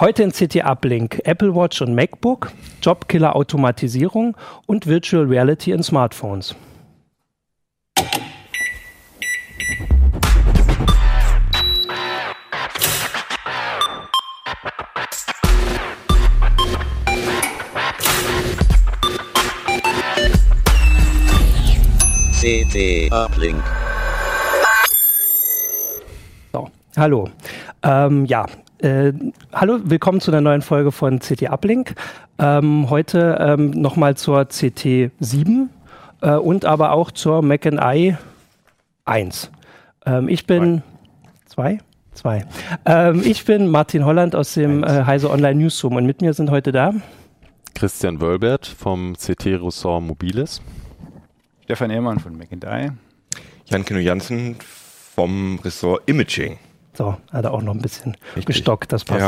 Heute in CT Uplink Apple Watch und MacBook, Jobkiller Automatisierung und Virtual Reality in Smartphones. CT Uplink. So, hallo. Ähm, ja, äh, hallo, willkommen zu einer neuen Folge von CT Uplink. Ähm, heute ähm, nochmal zur CT 7 äh, und aber auch zur Mac I 1. Ähm, ich bin zwei? Zwei. Ähm, ich bin Martin Holland aus dem äh, Heise Online Newsroom und mit mir sind heute da Christian Wölbert vom CT Ressort Mobiles. Stefan Ehrmann von McIntyre. Jan Kino Jansen vom Ressort Imaging. So, hat er auch noch ein bisschen Richtig. gestockt, das passt.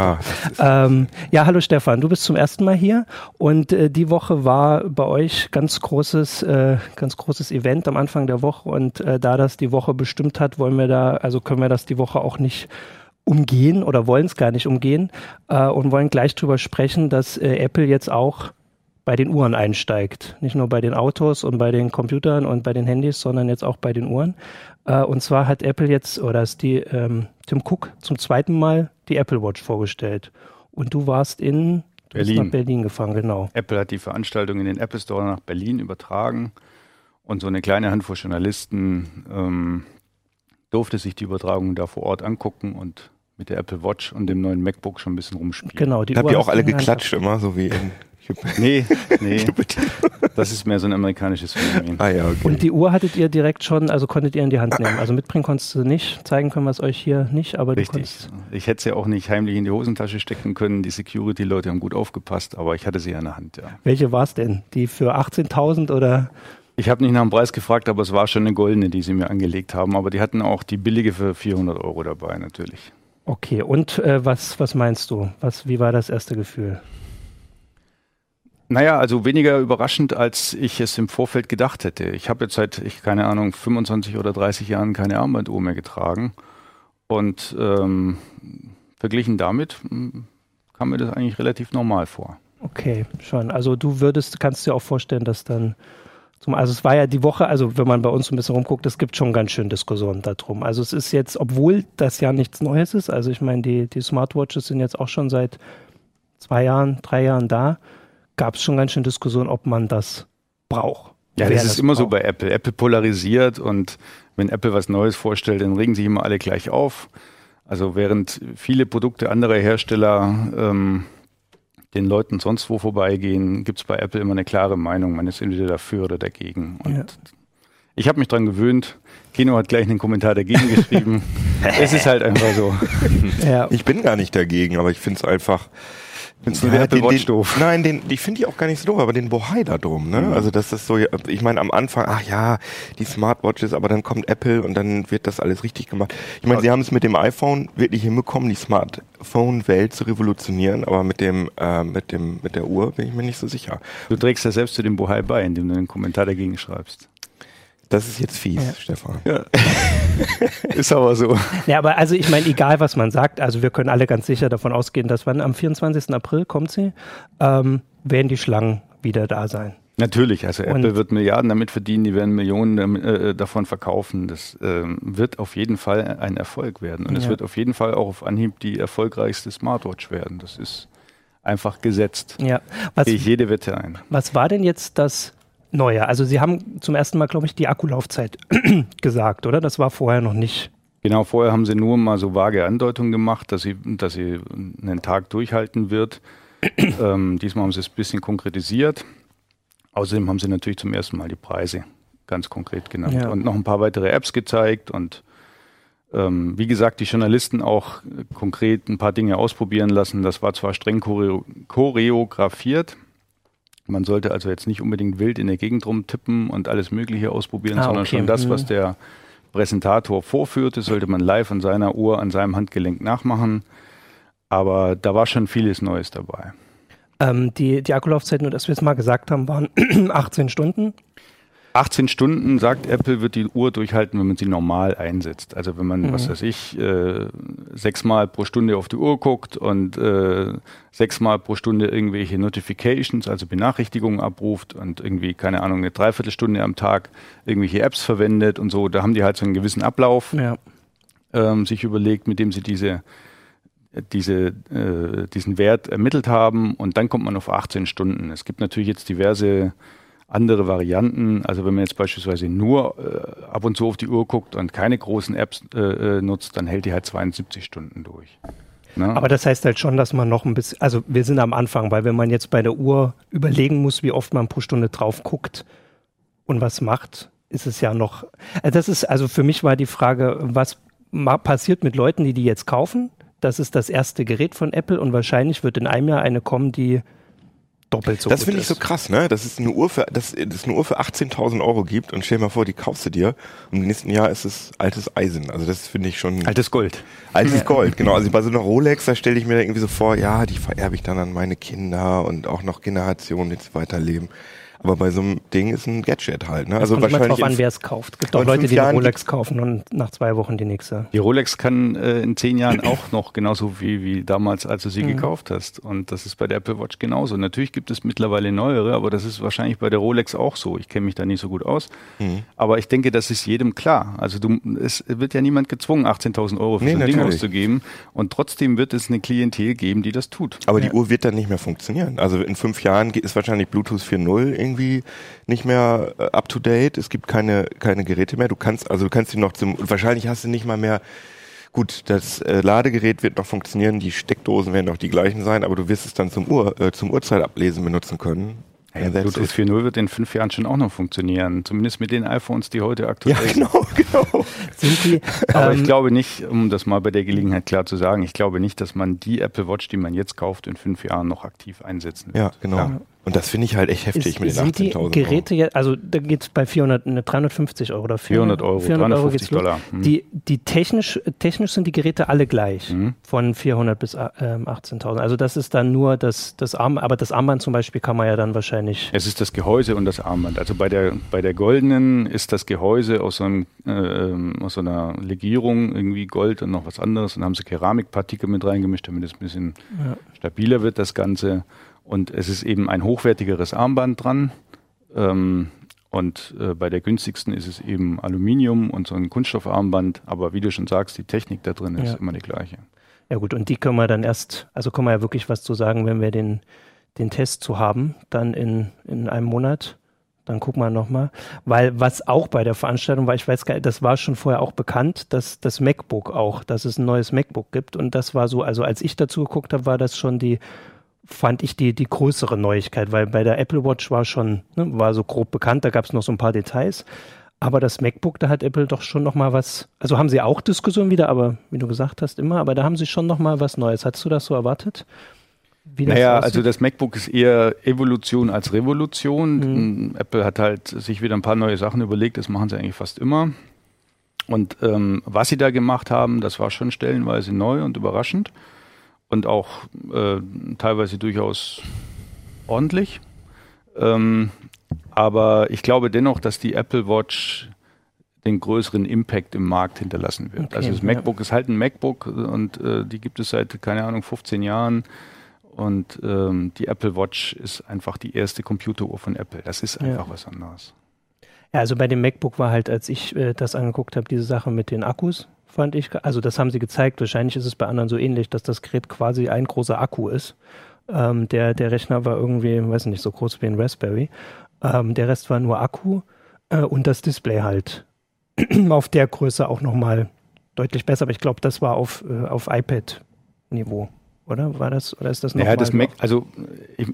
Ja, ähm, ja, hallo Stefan, du bist zum ersten Mal hier und äh, die Woche war bei euch ganz großes, äh, ganz großes Event am Anfang der Woche und äh, da das die Woche bestimmt hat, wollen wir da, also können wir das die Woche auch nicht umgehen oder wollen es gar nicht umgehen äh, und wollen gleich drüber sprechen, dass äh, Apple jetzt auch bei den Uhren einsteigt. Nicht nur bei den Autos und bei den Computern und bei den Handys, sondern jetzt auch bei den Uhren. Äh, und zwar hat Apple jetzt, oder ist die ähm, Tim Cook zum zweiten Mal die Apple Watch vorgestellt. Und du warst in du Berlin. nach Berlin gefahren, genau. Apple hat die Veranstaltung in den Apple Store nach Berlin übertragen. Und so eine kleine Handvoll Journalisten ähm, durfte sich die Übertragung da vor Ort angucken und mit der Apple Watch und dem neuen MacBook schon ein bisschen rumspielen. Genau, die Habt ihr auch alle geklatscht immer, so wie in Nee, nee. Das ist mehr so ein amerikanisches Phänomen. Ah, ja, okay. Und die Uhr hattet ihr direkt schon, also konntet ihr in die Hand nehmen. Also mitbringen konntest du nicht, zeigen können wir es euch hier nicht, aber Richtig. du konntest. Ich hätte sie ja auch nicht heimlich in die Hosentasche stecken können. Die Security-Leute haben gut aufgepasst, aber ich hatte sie in der Hand, ja. Welche war es denn? Die für 18.000 oder? Ich habe nicht nach dem Preis gefragt, aber es war schon eine goldene, die sie mir angelegt haben. Aber die hatten auch die billige für 400 Euro dabei, natürlich. Okay, und äh, was, was meinst du? Was, wie war das erste Gefühl? Naja, also weniger überraschend, als ich es im Vorfeld gedacht hätte. Ich habe jetzt seit, ich keine Ahnung, 25 oder 30 Jahren keine Armbanduhr mehr getragen. Und ähm, verglichen damit hm, kam mir das eigentlich relativ normal vor. Okay, schon. Also du würdest, kannst dir auch vorstellen, dass dann zum, also es war ja die Woche, also wenn man bei uns ein bisschen rumguckt, es gibt schon ganz schön Diskussionen darum. Also es ist jetzt, obwohl das ja nichts Neues ist, also ich meine, die, die Smartwatches sind jetzt auch schon seit zwei Jahren, drei Jahren da gab es schon ganz schön Diskussion, ob man das braucht. Ja, das ist das immer braucht. so bei Apple. Apple polarisiert und wenn Apple was Neues vorstellt, dann regen sich immer alle gleich auf. Also während viele Produkte anderer Hersteller ähm, den Leuten sonst wo vorbeigehen, gibt es bei Apple immer eine klare Meinung. Man ist entweder dafür oder dagegen. Und ja. ich habe mich daran gewöhnt. Kino hat gleich einen Kommentar dagegen geschrieben. es ist halt einfach so. Ja. Ich bin gar nicht dagegen, aber ich finde es einfach Findest du ja, den, den, doof? Nein, den, die finde ich auch gar nicht so doof, aber den Bohai da drum, ne? Mhm. Also das ist so, ich meine am Anfang, ach ja, die Smartwatches, aber dann kommt Apple und dann wird das alles richtig gemacht. Ich meine, sie haben es mit dem iPhone wirklich hinbekommen, die Smartphone-Welt zu revolutionieren, aber mit dem, äh, mit dem, mit der Uhr bin ich mir nicht so sicher. Du trägst ja selbst zu dem Bohai bei, indem du einen Kommentar dagegen schreibst. Das ist jetzt fies, ja. Stefan. Ja. ist aber so. Ja, aber also ich meine, egal was man sagt, also wir können alle ganz sicher davon ausgehen, dass wann am 24. April kommt sie, ähm, werden die Schlangen wieder da sein. Natürlich, also und Apple wird Milliarden damit verdienen, die werden Millionen äh, davon verkaufen. Das äh, wird auf jeden Fall ein Erfolg werden. Und ja. es wird auf jeden Fall auch auf Anhieb die erfolgreichste Smartwatch werden. Das ist einfach gesetzt. Ja. Was, Gehe ich jede Wette ein. Was war denn jetzt das neuer. Also Sie haben zum ersten Mal, glaube ich, die Akkulaufzeit gesagt, oder? Das war vorher noch nicht. Genau, vorher haben Sie nur mal so vage Andeutungen gemacht, dass sie, dass sie einen Tag durchhalten wird. ähm, diesmal haben Sie es ein bisschen konkretisiert. Außerdem haben Sie natürlich zum ersten Mal die Preise ganz konkret genannt ja. und noch ein paar weitere Apps gezeigt und ähm, wie gesagt, die Journalisten auch konkret ein paar Dinge ausprobieren lassen. Das war zwar streng choreografiert, man sollte also jetzt nicht unbedingt wild in der Gegend rumtippen und alles Mögliche ausprobieren, ah, sondern okay. schon das, was mhm. der Präsentator vorführte, sollte man live an seiner Uhr, an seinem Handgelenk nachmachen. Aber da war schon vieles Neues dabei. Ähm, die, die Akkulaufzeit, nur dass wir es mal gesagt haben, waren 18 Stunden. 18 Stunden, sagt Apple, wird die Uhr durchhalten, wenn man sie normal einsetzt. Also wenn man, Mhm. was weiß ich, äh, sechsmal pro Stunde auf die Uhr guckt und äh, sechsmal pro Stunde irgendwelche Notifications, also Benachrichtigungen abruft und irgendwie, keine Ahnung, eine Dreiviertelstunde am Tag irgendwelche Apps verwendet und so, da haben die halt so einen gewissen Ablauf Ja. ähm, sich überlegt, mit dem sie diese, diese, äh, diesen Wert ermittelt haben und dann kommt man auf 18 Stunden. Es gibt natürlich jetzt diverse andere Varianten. Also wenn man jetzt beispielsweise nur äh, ab und zu auf die Uhr guckt und keine großen Apps äh, äh, nutzt, dann hält die halt 72 Stunden durch. Ne? Aber das heißt halt schon, dass man noch ein bisschen, also wir sind am Anfang, weil wenn man jetzt bei der Uhr überlegen muss, wie oft man pro Stunde drauf guckt und was macht, ist es ja noch, also das ist, also für mich war die Frage, was passiert mit Leuten, die die jetzt kaufen? Das ist das erste Gerät von Apple und wahrscheinlich wird in einem Jahr eine kommen, die doppelt so das gut finde ich so ist. krass, ne? Dass es eine Uhr für, dass es eine Uhr für 18.000 Euro gibt und stell dir mal vor, die kaufst du dir und im nächsten Jahr ist es altes Eisen. Also das finde ich schon Altes Gold. altes Gold. Genau. Also bei so einer Rolex, da stelle ich mir irgendwie so vor, ja, die vererbe ich dann an meine Kinder und auch noch Generationen, die jetzt weiterleben. Aber bei so einem Ding ist ein Gadget halt, ne? Also Kommt wahrscheinlich drauf an, in- wer es kauft. Es gibt auch in Leute, die eine Rolex kaufen und nach zwei Wochen die nächste. Die Rolex kann äh, in zehn Jahren auch noch genauso wie, wie damals, als du sie gekauft hast. Und das ist bei der Apple Watch genauso. Natürlich gibt es mittlerweile neuere, aber das ist wahrscheinlich bei der Rolex auch so. Ich kenne mich da nicht so gut aus. Mhm. Aber ich denke, das ist jedem klar. Also du, es wird ja niemand gezwungen, 18.000 Euro für Nee, so ein Ding auszugeben. Und trotzdem wird es eine Klientel geben, die das tut. Aber die Uhr wird dann nicht mehr funktionieren. Also in fünf Jahren ist wahrscheinlich Bluetooth 4.0 irgendwie nicht mehr äh, up to date. Es gibt keine, keine Geräte mehr. Du kannst, also du kannst die noch zum, und wahrscheinlich hast du nicht mal mehr, gut, das äh, Ladegerät wird noch funktionieren, die Steckdosen werden noch die gleichen sein, aber du wirst es dann zum Uhr, äh, zum Uhrzeitablesen benutzen können. Ja, that's Bluetooth it. 4.0 wird in fünf Jahren schon auch noch funktionieren. Zumindest mit den iPhones, die heute aktuell Ja, sind. genau, genau. Sind die, Aber ähm, ich glaube nicht, um das mal bei der Gelegenheit klar zu sagen, ich glaube nicht, dass man die Apple Watch, die man jetzt kauft, in fünf Jahren noch aktiv einsetzen wird. Ja, genau. Ja. Und das finde ich halt echt heftig ist, mit den sind die 18.000 Euro. Geräte jetzt, also da geht es bei 400, ne, 350 Euro oder 400 Euro, 400 Euro 350 geht's los. Dollar. Hm. Die, die technisch, technisch sind die Geräte alle gleich. Mhm. Von 400 bis äh, 18.000. Also das ist dann nur das, das Armband, aber das Armband zum Beispiel kann man ja dann wahrscheinlich. Es ist das Gehäuse und das Armband. Also bei der, bei der goldenen ist das Gehäuse aus so, einem, äh, ähm, aus so einer Legierung, irgendwie Gold und noch was anderes. Und haben sie Keramikpartikel mit reingemischt, damit es ein bisschen Ja. stabiler wird, das Ganze. Und es ist eben ein hochwertigeres Armband dran. Ähm, und äh, bei der günstigsten ist es eben Aluminium und so ein Kunststoffarmband. Aber wie du schon sagst, die Technik da drin ist Ja. immer die gleiche. Ja gut, und die können wir dann erst, also können wir ja wirklich was zu sagen, wenn wir den, den Test zu haben, dann in, in einem Monat. Dann gucken wir nochmal. Weil was auch bei der Veranstaltung war, ich weiß gar nicht, das war schon vorher auch bekannt, dass das MacBook auch, dass es ein neues MacBook gibt. Und das war so, also als ich dazu geguckt habe, war das schon die, fand ich die, die größere Neuigkeit, weil bei der Apple Watch war schon, ne, war so grob bekannt, da gab es noch so ein paar Details. Aber das MacBook, da hat Apple doch schon noch mal was, also haben sie auch Diskussionen wieder, aber wie du gesagt hast, immer, aber da haben sie schon noch mal was Neues. Hattest du das so erwartet? Wie das Naja, aussieht? also das MacBook ist eher Evolution als Revolution. Mhm. Apple hat halt sich wieder ein paar neue Sachen überlegt, das machen sie eigentlich fast immer. Und ähm, was sie da gemacht haben, das war schon stellenweise neu und überraschend und auch äh, teilweise durchaus ordentlich. Ähm, aber ich glaube dennoch, dass die Apple Watch den größeren Impact im Markt hinterlassen wird. Okay, also das ja. MacBook ist halt ein MacBook und äh, die gibt es seit, keine Ahnung, 15 Jahren. Und ähm, die Apple Watch ist einfach die erste Computeruhr von Apple. Das ist Ja. einfach was anderes. Ja, also bei dem MacBook war halt, als ich äh, das angeguckt habe, diese Sache mit den Akkus, fand ich, also das haben sie gezeigt, wahrscheinlich ist es bei anderen so ähnlich, dass das Gerät quasi ein großer Akku ist. Ähm, der, der Rechner war irgendwie, weiß nicht, so groß wie ein Raspberry. Ähm, der Rest war nur Akku äh, und das Display halt auf der Größe auch nochmal deutlich besser, aber ich glaube, das war auf, äh, auf iPad-Niveau. Oder war das, oder ist das noch Ja, das Mac, also ich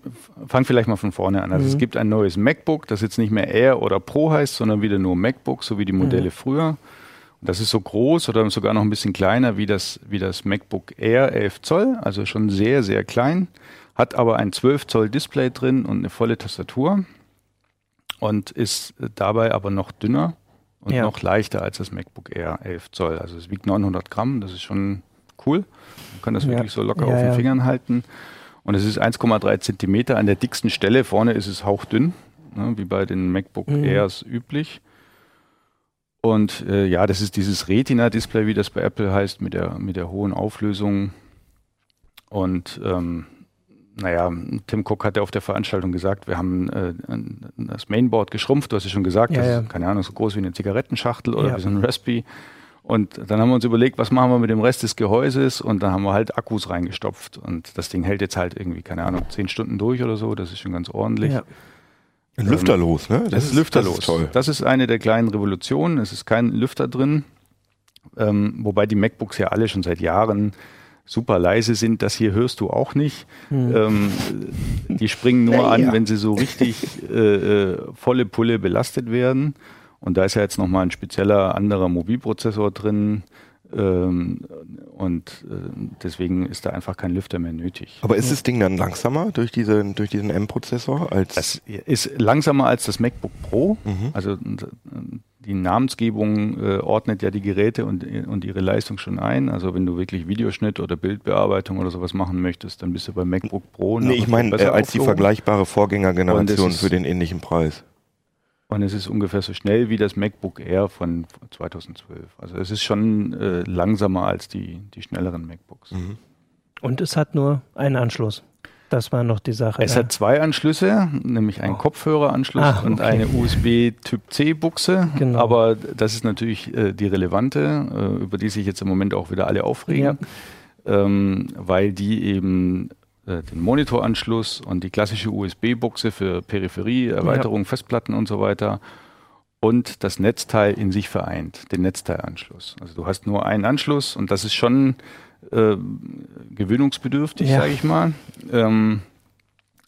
fange vielleicht mal von vorne an. Also Mhm. es gibt ein neues MacBook, das jetzt nicht mehr Air oder Pro heißt, sondern wieder nur MacBook, so wie die Modelle früher. Das ist so groß oder sogar noch ein bisschen kleiner wie das, wie das MacBook Air 11 Zoll, also schon sehr, sehr klein, hat aber ein 12 Zoll Display drin und eine volle Tastatur und ist dabei aber noch dünner und Ja. noch leichter als das MacBook Air 11 Zoll. Also es wiegt 900 Gramm, das ist schon cool. Man kann das Ja. wirklich so locker Ja, auf den. Fingern halten. Und es ist 1,3 Zentimeter. An der dicksten Stelle vorne ist es hauchdünn. ne, wie bei den MacBook Mhm. Airs üblich. Und äh, ja, das ist dieses Retina-Display, wie das bei Apple heißt, mit der, mit der hohen Auflösung. Und ähm, naja, Tim Cook hat ja auf der Veranstaltung gesagt, wir haben äh, das Mainboard geschrumpft, du hast ja schon gesagt, Ja, das ja. ist, keine Ahnung, so groß wie eine Zigarettenschachtel oder Ja. wie so ein Raspi. Und dann haben wir uns überlegt, was machen wir mit dem Rest des Gehäuses und dann haben wir halt Akkus reingestopft und das Ding hält jetzt halt irgendwie, keine Ahnung, zehn Stunden durch oder so, das ist schon ganz ordentlich. Ja. Ein Lüfterlos, ne? Das, ist lüfterlos. Das ist toll. Das ist eine der kleinen Revolutionen. Es ist kein Lüfter drin. Ähm, wobei die MacBooks ja alle schon seit Jahren super leise sind. Das hier hörst du auch nicht. Hm. Ähm, die springen nur Ja, an, ja. wenn sie so richtig äh, äh, volle Pulle belastet werden. Und da ist ja jetzt nochmal ein spezieller anderer Mobilprozessor drin. Ähm, und äh, deswegen ist da einfach kein Lüfter mehr nötig. Aber ist das Ding dann langsamer durch, diese, durch diesen M-Prozessor als. Das ist langsamer als das MacBook Pro. Mhm. Also die Namensgebung äh, ordnet ja die Geräte und, und ihre Leistung schon ein. Also wenn du wirklich Videoschnitt oder Bildbearbeitung oder sowas machen möchtest, dann bist du beim MacBook Pro. nee, ich meine, äh, als die vergleichbare Vorgängergeneration für den ähnlichen Preis. Und es ist ungefähr so schnell wie das MacBook Air von 2012. Also es ist schon äh, langsamer als die, die schnelleren MacBooks. Mhm. Und es hat nur einen Anschluss. Das war noch die Sache. Es ja. hat zwei Anschlüsse, nämlich einen Oh. Kopfhöreranschluss Ah, und okay. eine USB Typ C Buchse. Genau. Aber das ist natürlich äh, die relevante, äh, über die sich jetzt im Moment auch wieder alle aufregen, ähm, weil die eben äh, den Monitoranschluss und die klassische USB-Buchse für Peripherie, Erweiterung, Festplatten und so weiter und das Netzteil in sich vereint, den Netzteilanschluss. Also du hast nur einen Anschluss und das ist schon äh, gewöhnungsbedürftig, Ja. sage ich mal. Ähm,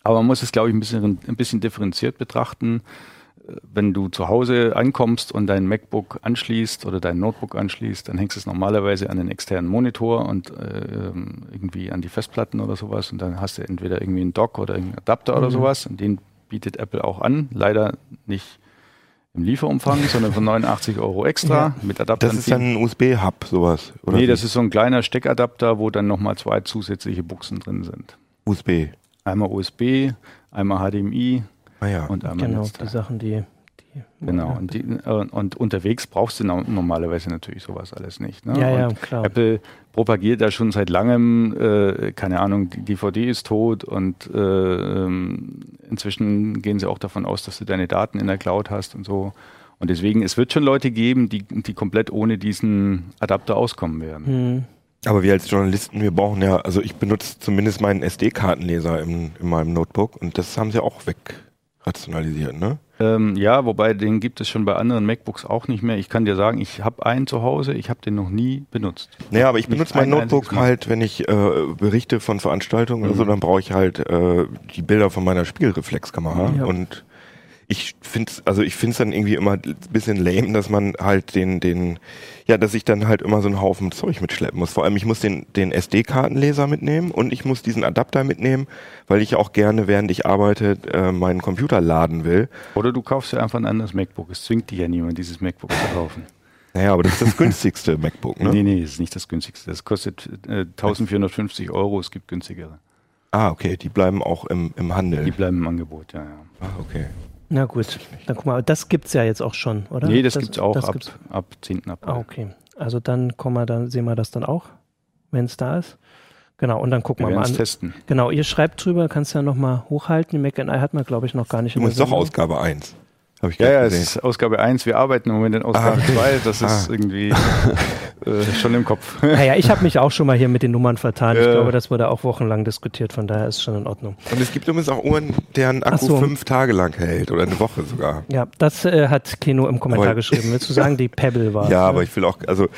aber man muss es, glaube ich, ein bisschen, ein bisschen differenziert betrachten. Wenn du zu Hause ankommst und dein MacBook anschließt oder dein Notebook anschließt, dann hängst du es normalerweise an den externen Monitor und äh, ähm, irgendwie an die Festplatten oder sowas. Und dann hast du entweder irgendwie einen Dock oder einen Adapter oder Mhm. sowas. Und den bietet Apple auch an. Leider nicht im Lieferumfang, sondern von 89 Euro extra Ja. mit Adaptern. Das ist dann ein USB-Hub, sowas. Oder nee, das ist so ein kleiner Steckadapter, wo dann nochmal zwei zusätzliche Buchsen drin sind. USB. Einmal USB, einmal HDMI Ah ja. und einmal Genau, Netzteil. die Sachen, die. die Genau, und, die, äh, und unterwegs brauchst du no- normalerweise natürlich sowas alles nicht. Ne? Ja, ja, klar. Apple propagiert da schon seit langem, äh, keine Ahnung, die DVD ist tot und äh, ähm, inzwischen gehen sie auch davon aus, dass du deine Daten in der Cloud hast und so. Und deswegen, es wird schon Leute geben, die, die komplett ohne diesen Adapter auskommen werden. Hm. Aber wir als Journalisten, wir brauchen ja, also ich benutze zumindest meinen SD-Kartenleser in, in meinem Notebook und das haben sie auch wegrationalisiert, ne? Ähm, ja, wobei den gibt es schon bei anderen MacBooks auch nicht mehr. Ich kann dir sagen, ich habe einen zu Hause, ich habe den noch nie benutzt. Naja, aber ich benutze mein ein Notebook halt, wenn ich äh, berichte von Veranstaltungen oder so, Mhm. dann brauche ich halt äh, die Bilder von meiner Spiegelreflexkamera Ja. und ich finde also ich finde es dann irgendwie immer ein bisschen lame, dass man halt den, den, ja, dass ich dann halt immer so einen Haufen Zeug mitschleppen muss. Vor allem, ich muss den, den SD-Kartenleser mitnehmen und ich muss diesen Adapter mitnehmen, weil ich auch gerne, während ich arbeite, äh, meinen Computer laden will. Oder du kaufst dir einfach ein anderes MacBook. Es zwingt dich ja niemand, dieses MacBook zu kaufen. Naja, aber das ist das günstigste MacBook, ne? Nee, nee, das ist nicht das günstigste. Das kostet äh, 1450 Euro, es gibt günstigere. Ah, okay, die bleiben auch im, im Handel. Die bleiben im Angebot, ja, ja. ah, okay. Na gut, dann guck mal, das gibt's ja jetzt auch schon, oder? Nee, das, gibt's auch das ab, gibt's- ab 10. April. Ah, okay. Also dann kommen wir dann, sehen wir das dann auch, wenn es da ist. Genau, und dann gucken Wir wir, mal es an. testen. Genau, ihr schreibt drüber, kannst ja nochmal hochhalten. Die Mac hat man, glaube ich, noch gar nicht Du musst doch. Ausgabe 1. Habe ich Ja, ja, es gesehen. ist Ausgabe 1. Wir arbeiten im Moment in Ausgabe Ah. 2. Das ist Ah. irgendwie äh, schon im Kopf. Naja, ich habe mich auch schon mal hier mit den Nummern vertan. Ich glaube, das wurde auch wochenlang diskutiert, von daher ist schon in Ordnung. Und es gibt übrigens auch Uhren, deren Akku so. fünf Tage lang hält oder eine Woche sogar. Ja, das äh, hat Keno im Kommentar Aber- geschrieben. Willst du sagen, die Pebble war Ja, aber ich will auch, also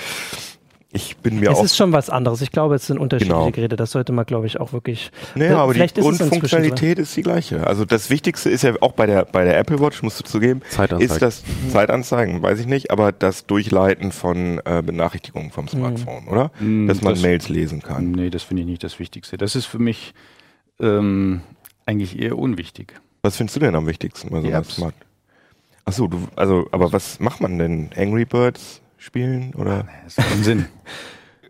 ich bin mir es auch. ist schon was anderes. Ich glaube, es sind unterschiedliche Genau. Geräte. Das sollte man, glaube ich, auch wirklich. Naja, aber die es Grundfunktionalität ist die gleiche. Also das Wichtigste ist ja auch bei der bei der Apple Watch, musst du zugeben, Zeitanzeigen. ist das Zeitanzeigen, weiß ich nicht, aber das Durchleiten von äh, Benachrichtigungen vom Smartphone, oder? Mm, Dass man das- Mails lesen kann. Nee, das finde ich nicht das Wichtigste. Das ist für mich ähm, eigentlich eher unwichtig. Was findest du denn am wichtigsten bei so Apps. Smart? Achso, du, also, aber was macht man denn? Angry Birds spielen oder? Das ist Unsinn.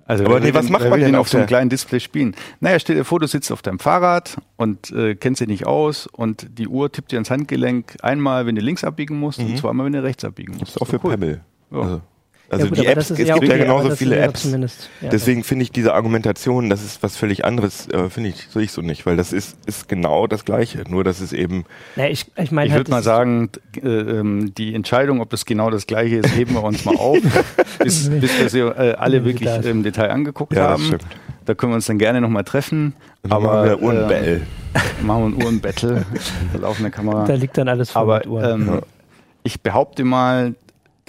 Also Aber nee, was macht man denn auf so einem kleinen Display spielen? Naja, stell dir vor, du sitzt auf deinem Fahrrad und äh, kennst dich nicht aus und die Uhr tippt dir ans Handgelenk einmal, wenn du links abbiegen musst und zweimal, wenn du rechts abbiegen musst. Das ist auch für cool. Pebble. Ja. Also, also Ja, gut, die Apps, es ja gibt ja okay, aber genauso viele ja Apps. ja, Deswegen finde ich diese Argumentation, das ist was völlig anderes, äh, finde ich, sehe ich so nicht, weil das ist, ist genau das Gleiche, nur dass es eben, Na, ich ich meine Ich halt, würde mal sagen, äh, ähm, die Entscheidung, ob das genau das gleiche ist, heben wir uns mal auf, bis, bis wir sie äh, alle wirklich im Detail angeguckt Ja, haben. stimmt. Da können wir uns dann gerne nochmal treffen. dann machen aber wir Uhrenbell. äh, machen wir ein Uhrenbattle, der laufende Kamera. da liegt dann alles voll Aber mit Uhren. ähm, Ja. ich behaupte mal,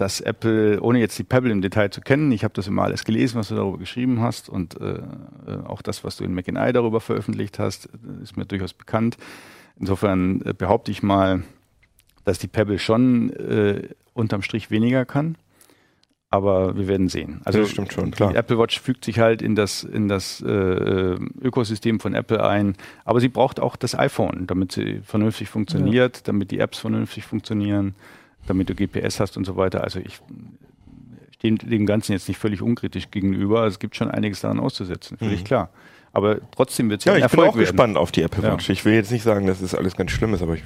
dass Apple, ohne jetzt die Pebble im Detail zu kennen, ich habe das immer alles gelesen, was du darüber geschrieben hast und äh, äh, auch das, was du in Eye darüber veröffentlicht hast, äh, ist mir durchaus bekannt. Insofern äh, behaupte ich mal, dass die Pebble schon äh, unterm Strich weniger kann. Aber wir werden sehen. Also Das stimmt schon, die klar. Apple Watch fügt sich halt in das, in das äh, Ökosystem von Apple ein. Aber sie braucht auch das iPhone, damit sie vernünftig funktioniert, damit die Apps vernünftig funktionieren, damit du GPS hast und so weiter. Also ich stehe dem Ganzen jetzt nicht völlig unkritisch gegenüber. Es gibt schon einiges daran auszusetzen, völlig Mhm. klar. Aber trotzdem wird es Ja, ein ich bin Erfolg auch werden. gespannt auf die Apple Ja. Watch. Ich will jetzt nicht sagen, dass es alles ganz schlimm ist, aber ich,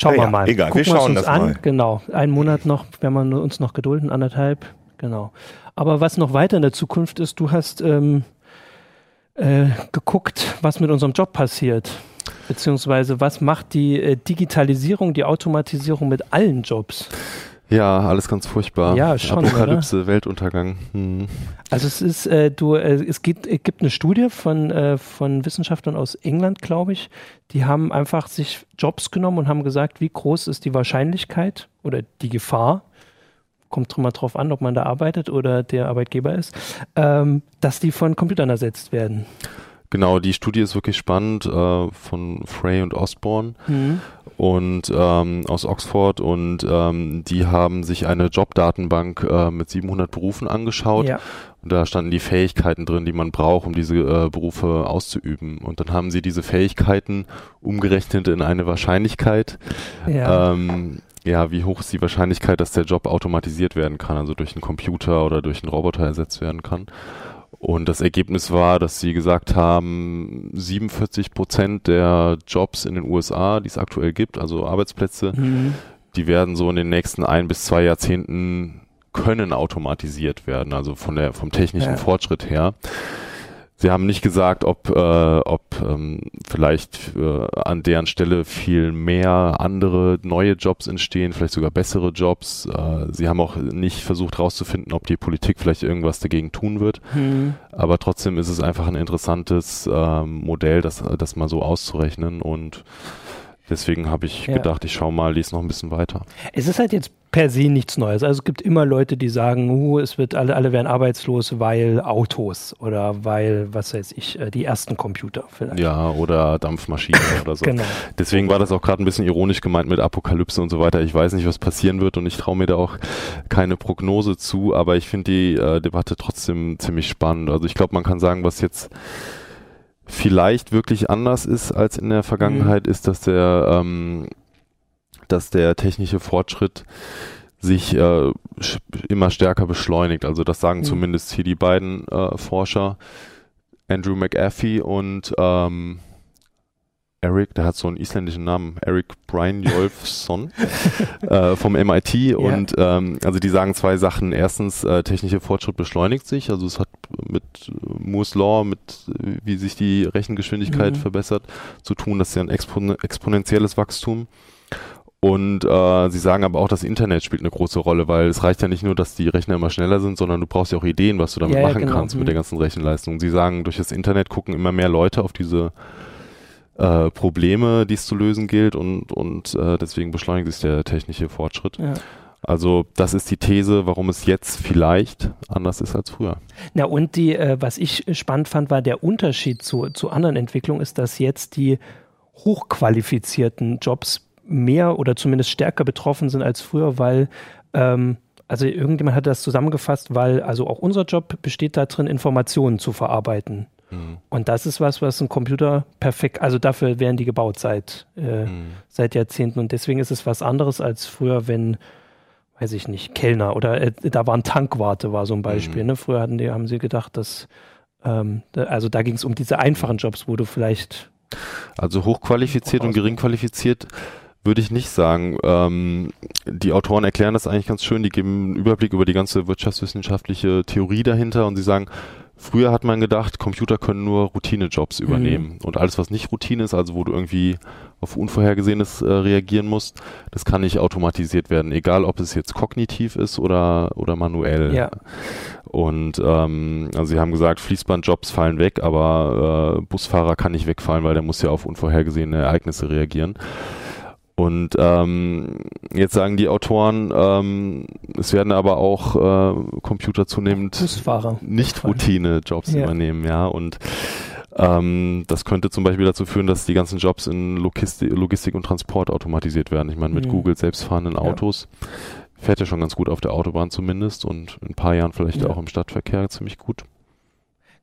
Schauen Ja, wir ja, mal. egal, wir Gucken schauen uns das an. mal. Genau. Einen Monat noch, wenn man uns noch gedulden, anderthalb. Genau. Aber was noch weiter in der Zukunft ist, du hast ähm, äh, geguckt, was mit unserem Job passiert. Beziehungsweise was macht die äh, Digitalisierung, die Automatisierung mit allen Jobs? Ja, alles ganz furchtbar. Ja, schon, Apokalypse, Weltuntergang. Hm. Also es ist, äh, du, äh, es gibt, es gibt eine Studie von, äh, von Wissenschaftlern aus England, glaube ich. Die haben einfach sich Jobs genommen und haben gesagt, wie groß ist die Wahrscheinlichkeit oder die Gefahr, kommt immer drauf an, ob man da arbeitet oder der Arbeitgeber ist, ähm, dass die von Computern ersetzt werden. Genau, die Studie ist wirklich spannend äh, von Frey und Osborne Mhm. und ähm, aus Oxford und ähm, die haben sich eine Jobdatenbank äh, mit 700 Berufen angeschaut Ja. und da standen die Fähigkeiten drin, die man braucht, um diese äh, Berufe auszuüben und dann haben sie diese Fähigkeiten umgerechnet in eine Wahrscheinlichkeit. Ja. Ähm, ja, wie hoch ist die Wahrscheinlichkeit, dass der Job automatisiert werden kann, also durch einen Computer oder durch einen Roboter ersetzt werden kann? Und das Ergebnis war, dass sie gesagt haben, 47 Prozent der Jobs in den USA, die es aktuell gibt, also Arbeitsplätze, Mhm. die werden so in den nächsten ein bis zwei Jahrzehnten können automatisiert werden, also von der vom technischen Ja. Fortschritt her. Sie haben nicht gesagt, ob, äh, ob ähm, vielleicht äh, an deren Stelle viel mehr andere neue Jobs entstehen, vielleicht sogar bessere Jobs. Äh, sie haben auch nicht versucht herauszufinden, ob die Politik vielleicht irgendwas dagegen tun wird. Mhm. Aber trotzdem ist es einfach ein interessantes ähm, Modell, das, das mal so auszurechnen. Und deswegen habe ich Ja. gedacht, ich schaue mal, lies noch ein bisschen weiter. Es ist halt jetzt per se nichts Neues. Also es gibt immer Leute, die sagen, uh, es wird alle, alle werden arbeitslos, weil Autos oder weil, was weiß ich, äh, die ersten Computer vielleicht. Ja, oder Dampfmaschinen oder so. Genau. Deswegen war das auch gerade ein bisschen ironisch gemeint mit Apokalypse und so weiter. Ich weiß nicht, was passieren wird und ich traue mir da auch keine Prognose zu, aber ich finde die äh, Debatte trotzdem ziemlich spannend. Also ich glaube, man kann sagen, was jetzt vielleicht wirklich anders ist als in der Vergangenheit, ist, dass der, ähm, dass der technische Fortschritt sich äh, immer stärker beschleunigt. Also das sagen Mhm. zumindest hier die beiden äh, Forscher, Andrew McAfee und ähm, Eric, der hat so einen isländischen Namen, Eric Brian Jolfsson äh, vom MIT und ähm, also die sagen zwei Sachen. Erstens, äh, technischer Fortschritt beschleunigt sich, also es hat mit äh, Moore's Law, mit äh, wie sich die Rechengeschwindigkeit Mhm. verbessert, zu tun. Das ist ja ein expon exponentielles Wachstum. Und äh, sie sagen aber auch, das Internet spielt eine große Rolle, weil es reicht ja nicht nur, dass die Rechner immer schneller sind, sondern du brauchst ja auch Ideen, was du damit Ja, ja, machen genau. kannst Mhm. mit der ganzen Rechenleistung. Sie sagen, durch das Internet gucken immer mehr Leute auf diese äh, Probleme, die es zu lösen gilt und, und äh, deswegen beschleunigt sich der technische Fortschritt. Ja. Also das ist die These, warum es jetzt vielleicht anders ist als früher. Na und die, äh, was ich spannend fand, war der Unterschied zu, zu anderen Entwicklungen, ist, dass jetzt die hochqualifizierten Jobs mehr oder zumindest stärker betroffen sind als früher, weil ähm, also irgendjemand hat das zusammengefasst, weil also auch unser Job besteht darin, Informationen zu verarbeiten. Und das ist was, was ein Computer perfekt, also dafür werden die gebaut seit, äh, Mhm. seit Jahrzehnten. Und deswegen ist es was anderes als früher, wenn, weiß ich nicht, Kellner oder äh, da waren Tankwarte, war so ein Beispiel. Mhm. Ne? Früher hatten die, haben sie gedacht, dass, ähm, da, also da ging es um diese einfachen Jobs, wo du vielleicht. Also hochqualifiziert und gering qualifiziert würde ich nicht sagen. Ähm, die Autoren erklären das eigentlich ganz schön. Die geben einen Überblick über die ganze wirtschaftswissenschaftliche Theorie dahinter und sie sagen, früher hat man gedacht, Computer können nur Routinejobs übernehmen. Und alles, was nicht Routine ist, also wo du irgendwie auf Unvorhergesehenes äh, reagieren musst, das kann nicht automatisiert werden, egal ob es jetzt kognitiv ist oder, oder manuell. Ja. Und ähm, also sie haben gesagt, Fließbandjobs fallen weg, aber äh, Busfahrer kann nicht wegfallen, weil der muss ja auf unvorhergesehene Ereignisse reagieren. Und ähm, jetzt sagen die Autoren, ähm, es werden aber auch äh, Computer zunehmend nicht Routine-Jobs Ja. übernehmen, ja. Und ähm, das könnte zum Beispiel dazu führen, dass die ganzen Jobs in Logistik, Logistik und Transport automatisiert werden. Ich meine, mit Mhm. Google selbstfahrenden Ja. Autos fährt ja schon ganz gut auf der Autobahn zumindest und in ein paar Jahren vielleicht Ja. auch im Stadtverkehr ziemlich gut.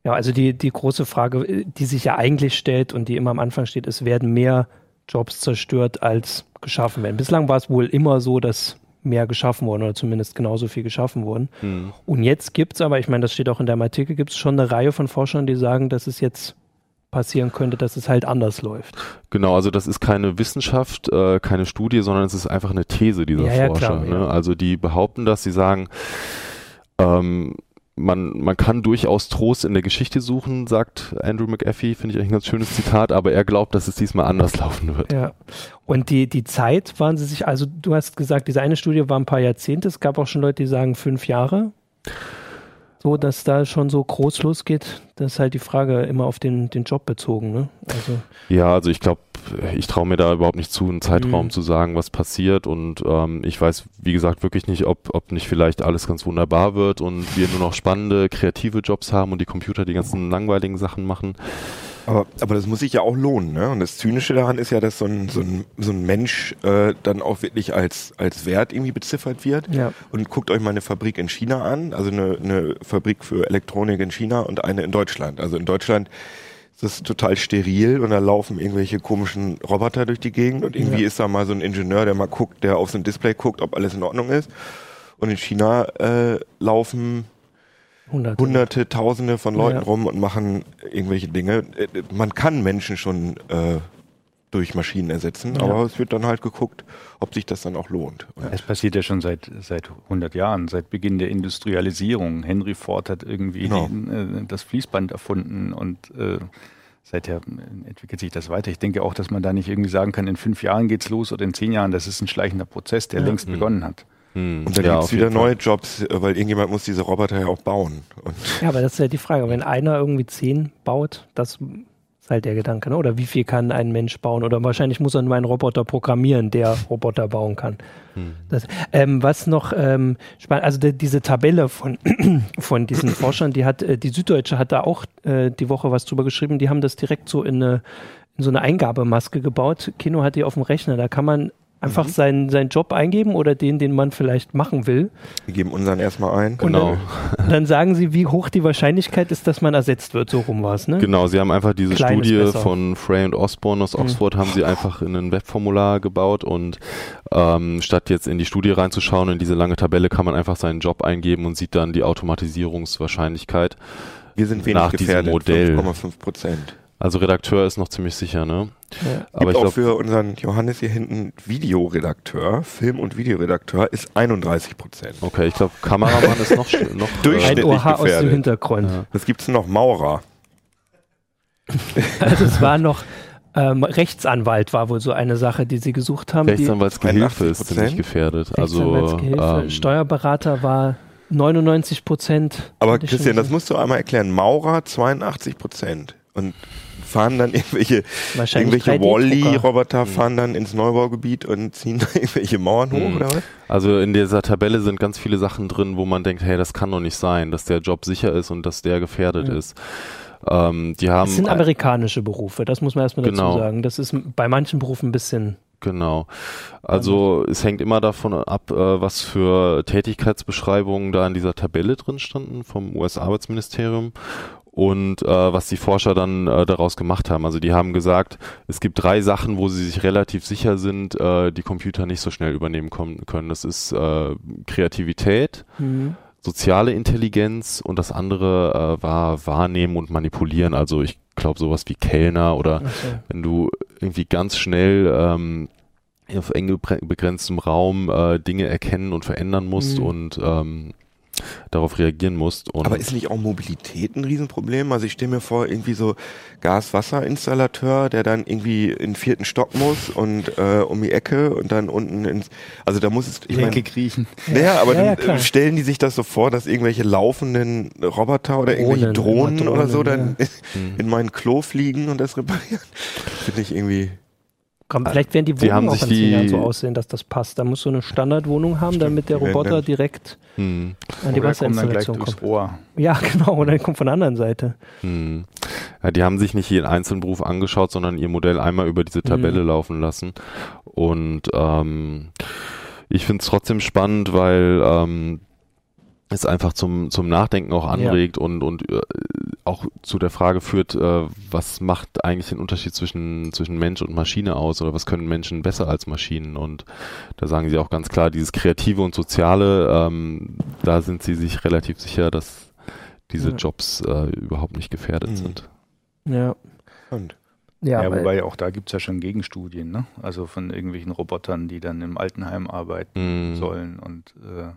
Ja, also die, die große Frage, äh, die sich ja eigentlich stellt und die immer am Anfang steht, es werden mehr Jobs zerstört, als geschaffen werden. Bislang war es wohl immer so, dass mehr geschaffen wurden oder zumindest genauso viel geschaffen wurden. Hm. Und jetzt gibt es aber, ich meine, das steht auch in deinem Artikel, gibt es schon eine Reihe von Forschern, die sagen, dass es jetzt passieren könnte, dass es halt anders läuft. Genau, also das ist keine Wissenschaft, äh, keine Studie, sondern es ist einfach eine These dieser Ja, ja, Forscher. klar, ne? ja. Also die behaupten das, sie sagen, ähm, man, man kann durchaus Trost in der Geschichte suchen, sagt Andrew McAfee, finde ich eigentlich ein ganz schönes Zitat, aber er glaubt, dass es diesmal anders laufen wird. Ja. Und die, die Zeit waren sie sich, also du hast gesagt, diese eine Studie war ein paar Jahrzehnte, es gab auch schon Leute, die sagen fünf Jahre. So, dass da schon so groß losgeht, das ist halt die Frage immer auf den, den Job bezogen, ne? Also, Ja, also ich glaube, ich traue mir da überhaupt nicht zu, einen Zeitraum Mhm. zu sagen, was passiert und ähm, ich weiß, wie gesagt, wirklich nicht, ob, ob nicht vielleicht alles ganz wunderbar wird und wir nur noch spannende, kreative Jobs haben und die Computer die ganzen langweiligen Sachen machen. Aber, aber das muss sich ja auch lohnen, ne? Und das Zynische daran ist ja, dass so ein, so ein, so ein Mensch äh, dann auch wirklich als, als Wert irgendwie beziffert wird. ja. Und guckt euch mal eine Fabrik in China an, also eine, eine Fabrik für Elektronik in China und eine in Deutschland. Also in Deutschland ist das total steril und da laufen irgendwelche komischen Roboter durch die Gegend und irgendwie Ja. ist da mal so ein Ingenieur, der mal guckt, der auf so ein Display guckt, ob alles in Ordnung ist. Und in China äh, laufen Hunderte. Hunderte, Tausende von Leuten Ja. rum und machen irgendwelche Dinge. Äh, Man kann Menschen schon äh, durch Maschinen ersetzen, Ja. aber es wird dann halt geguckt, ob sich das dann auch lohnt. Und Es passiert ja schon seit, seit 100 Jahren, seit Beginn der Industrialisierung. Henry Ford hat irgendwie Genau. die, äh, das Fließband erfunden und äh, seither äh, entwickelt sich das weiter. Ich denke auch, dass man da nicht irgendwie sagen kann, in fünf Jahren geht's los oder in zehn Jahren. Das ist ein schleichender Prozess, der Ja. längst Mhm. begonnen hat. Hm, Und dann ja, gibt's auf wieder Fall. neue Jobs, äh, weil irgendjemand muss diese Roboter ja auch bauen. Und Ja, aber das ist ja die Frage. Wenn einer irgendwie zehn baut, das ist halt der Gedanke, ne? Oder wie viel kann ein Mensch bauen? Oder wahrscheinlich muss er nur einen Roboter programmieren, der Roboter bauen kann. Hm. Das, ähm, was noch ähm, spannend, also die, diese Tabelle von, von diesen Forschern, die hat, äh, die Süddeutsche hat da auch äh, die Woche was drüber geschrieben, die haben das direkt so in, eine, in so eine Eingabemaske gebaut. Kino hat die auf dem Rechner, da kann man einfach seinen, seinen Job eingeben oder den, den man vielleicht machen will. wir geben unseren erstmal ein. Genau. Und dann sagen sie, wie hoch die Wahrscheinlichkeit ist, dass man ersetzt wird. So rum war es, ne? Genau, sie haben einfach diese Klein ist Studie besser. von Frey und Osborne aus Mhm. Oxford, haben sie einfach in ein Webformular gebaut und ähm, statt jetzt in die Studie reinzuschauen, in diese lange Tabelle, kann man einfach seinen Job eingeben und sieht dann die Automatisierungswahrscheinlichkeit. Wir sind wenig Nach diesem gefährdet, Modell. 5,5 Prozent. Also Redakteur ist noch ziemlich sicher, ne? Ja. Aber Gibt ich auch glaube, für unseren Johannes hier hinten Videoredakteur, Film- und Videoredakteur ist 31 Prozent. okay, ich glaube, Kameramann ist noch, noch Ein Durchschnittlich OH aus dem. Hintergrund. Ja. Was gibt's denn noch? Maurer. Also es war noch ähm, Rechtsanwalt war wohl so eine Sache, die sie gesucht haben. Rechtsanwaltsgehilfe ist 81%? ziemlich gefährdet. Also Rechtsanwaltsgehilfe, ähm, Steuerberater war 99 Prozent. Aber Christian, das musst du einmal erklären. Maurer 82 Prozent. Und fahren dann irgendwelche, irgendwelche 3D-Drucker. Wally-Roboter, fahren dann ins Neubaugebiet und ziehen da irgendwelche Mauern hoch, Mhm. oder was? Also in dieser Tabelle sind ganz viele Sachen drin, wo man denkt, hey, das kann doch nicht sein, dass der Job sicher ist und dass der gefährdet Mhm. ist. Ähm, die haben Das sind amerikanische Berufe, das muss man erstmal dazu Genau. sagen. Das ist bei manchen Berufen ein bisschen. Genau. Also es hängt immer davon ab, äh, was für Tätigkeitsbeschreibungen da in dieser Tabelle drin standen vom US-Arbeitsministerium. Und äh, was die Forscher dann äh, daraus gemacht haben. Also die haben gesagt, es gibt drei Sachen, wo sie sich relativ sicher sind, äh, die Computer nicht so schnell übernehmen können. Das ist äh, Kreativität, mhm. soziale Intelligenz und das andere äh, war Wahrnehmen und Manipulieren. Also ich glaube sowas wie Kellner oder okay. wenn du irgendwie ganz schnell ähm, auf eng begrenztem Raum äh, Dinge erkennen und verändern musst mhm. und ähm, darauf reagieren musst. Aber ist nicht auch Mobilität ein Riesenproblem? Also ich stelle mir vor, irgendwie so Gas-Wasser-Installateur, der dann irgendwie in den vierten Stock muss und äh, um die Ecke und dann unten ins, also da muss es, ich meine, kriechen. Naja, aber ja, dann ja, stellen die sich das so vor, dass irgendwelche laufenden Roboter oder irgendwelche Drohnen, Drohnen oder so dann ja. in meinen Klo fliegen und das reparieren. Finde ich irgendwie Komm, vielleicht werden die Wohnungen auch Jahren so aussehen, dass das passt. Da musst du eine Standardwohnung haben, Stimmt, damit der Roboter direkt hm. an die Wasserinstallation kommt. Ohr. Ja, genau, und dann kommt von der anderen Seite. Hm. Ja, die haben sich nicht jeden einzelnen Beruf angeschaut, sondern ihr Modell einmal über diese Tabelle hm. laufen lassen. Und ähm, ich finde es trotzdem spannend, weil ähm, es einfach zum, zum Nachdenken auch anregt ja. und, und äh, auch zu der Frage führt, äh, was macht eigentlich den Unterschied zwischen, zwischen Mensch und Maschine aus oder was können Menschen besser als Maschinen? Und da sagen sie auch ganz klar, dieses Kreative und Soziale, ähm, da sind sie sich relativ sicher, dass diese ja. Jobs äh, überhaupt nicht gefährdet mhm. sind. Ja. Und ja, ja wobei auch da gibt es ja schon Gegenstudien, ne? Also von irgendwelchen Robotern, die dann im Altenheim arbeiten mhm. sollen und äh,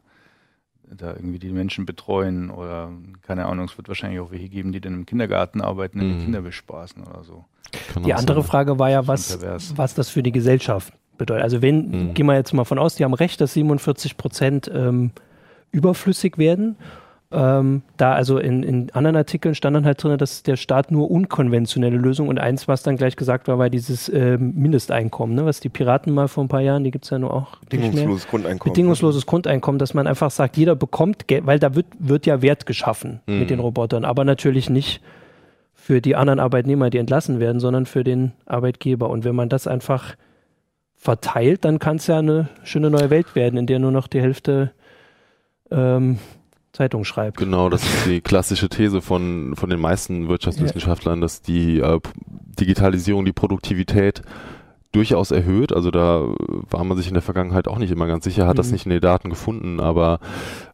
da irgendwie die Menschen betreuen oder keine Ahnung, es wird wahrscheinlich auch welche geben, die dann im Kindergarten arbeiten, mhm. die Kinder bespaßen oder so. Kann die andere sein. Frage war ja, was, was das für die Gesellschaft bedeutet. Also wenn, mhm. gehen wir jetzt mal von aus, die haben recht, dass 47 Prozent ähm, überflüssig werden ähm, da also in, in anderen Artikeln stand dann halt drin, dass der Staat nur unkonventionelle Lösungen und eins, was dann gleich gesagt war, war dieses äh, Mindesteinkommen, ne? was die Piraten mal vor ein paar Jahren, die gibt es ja nur auch. Bedingungsloses Grundeinkommen. Bedingungsloses Grundeinkommen, dass man einfach sagt, jeder bekommt Geld, weil da wird, wird ja Wert geschaffen mhm. mit den Robotern, aber natürlich nicht für die anderen Arbeitnehmer, die entlassen werden, sondern für den Arbeitgeber. Und wenn man das einfach verteilt, dann kann es ja eine schöne neue Welt werden, in der nur noch die Hälfte ähm, Zeitung schreibt. Genau, das ist die klassische These von, von den meisten Wirtschaftswissenschaftlern, dass die äh, Digitalisierung die Produktivität durchaus erhöht. Also da war man sich in der Vergangenheit auch nicht immer ganz sicher, hat mhm. das nicht in den Daten gefunden, aber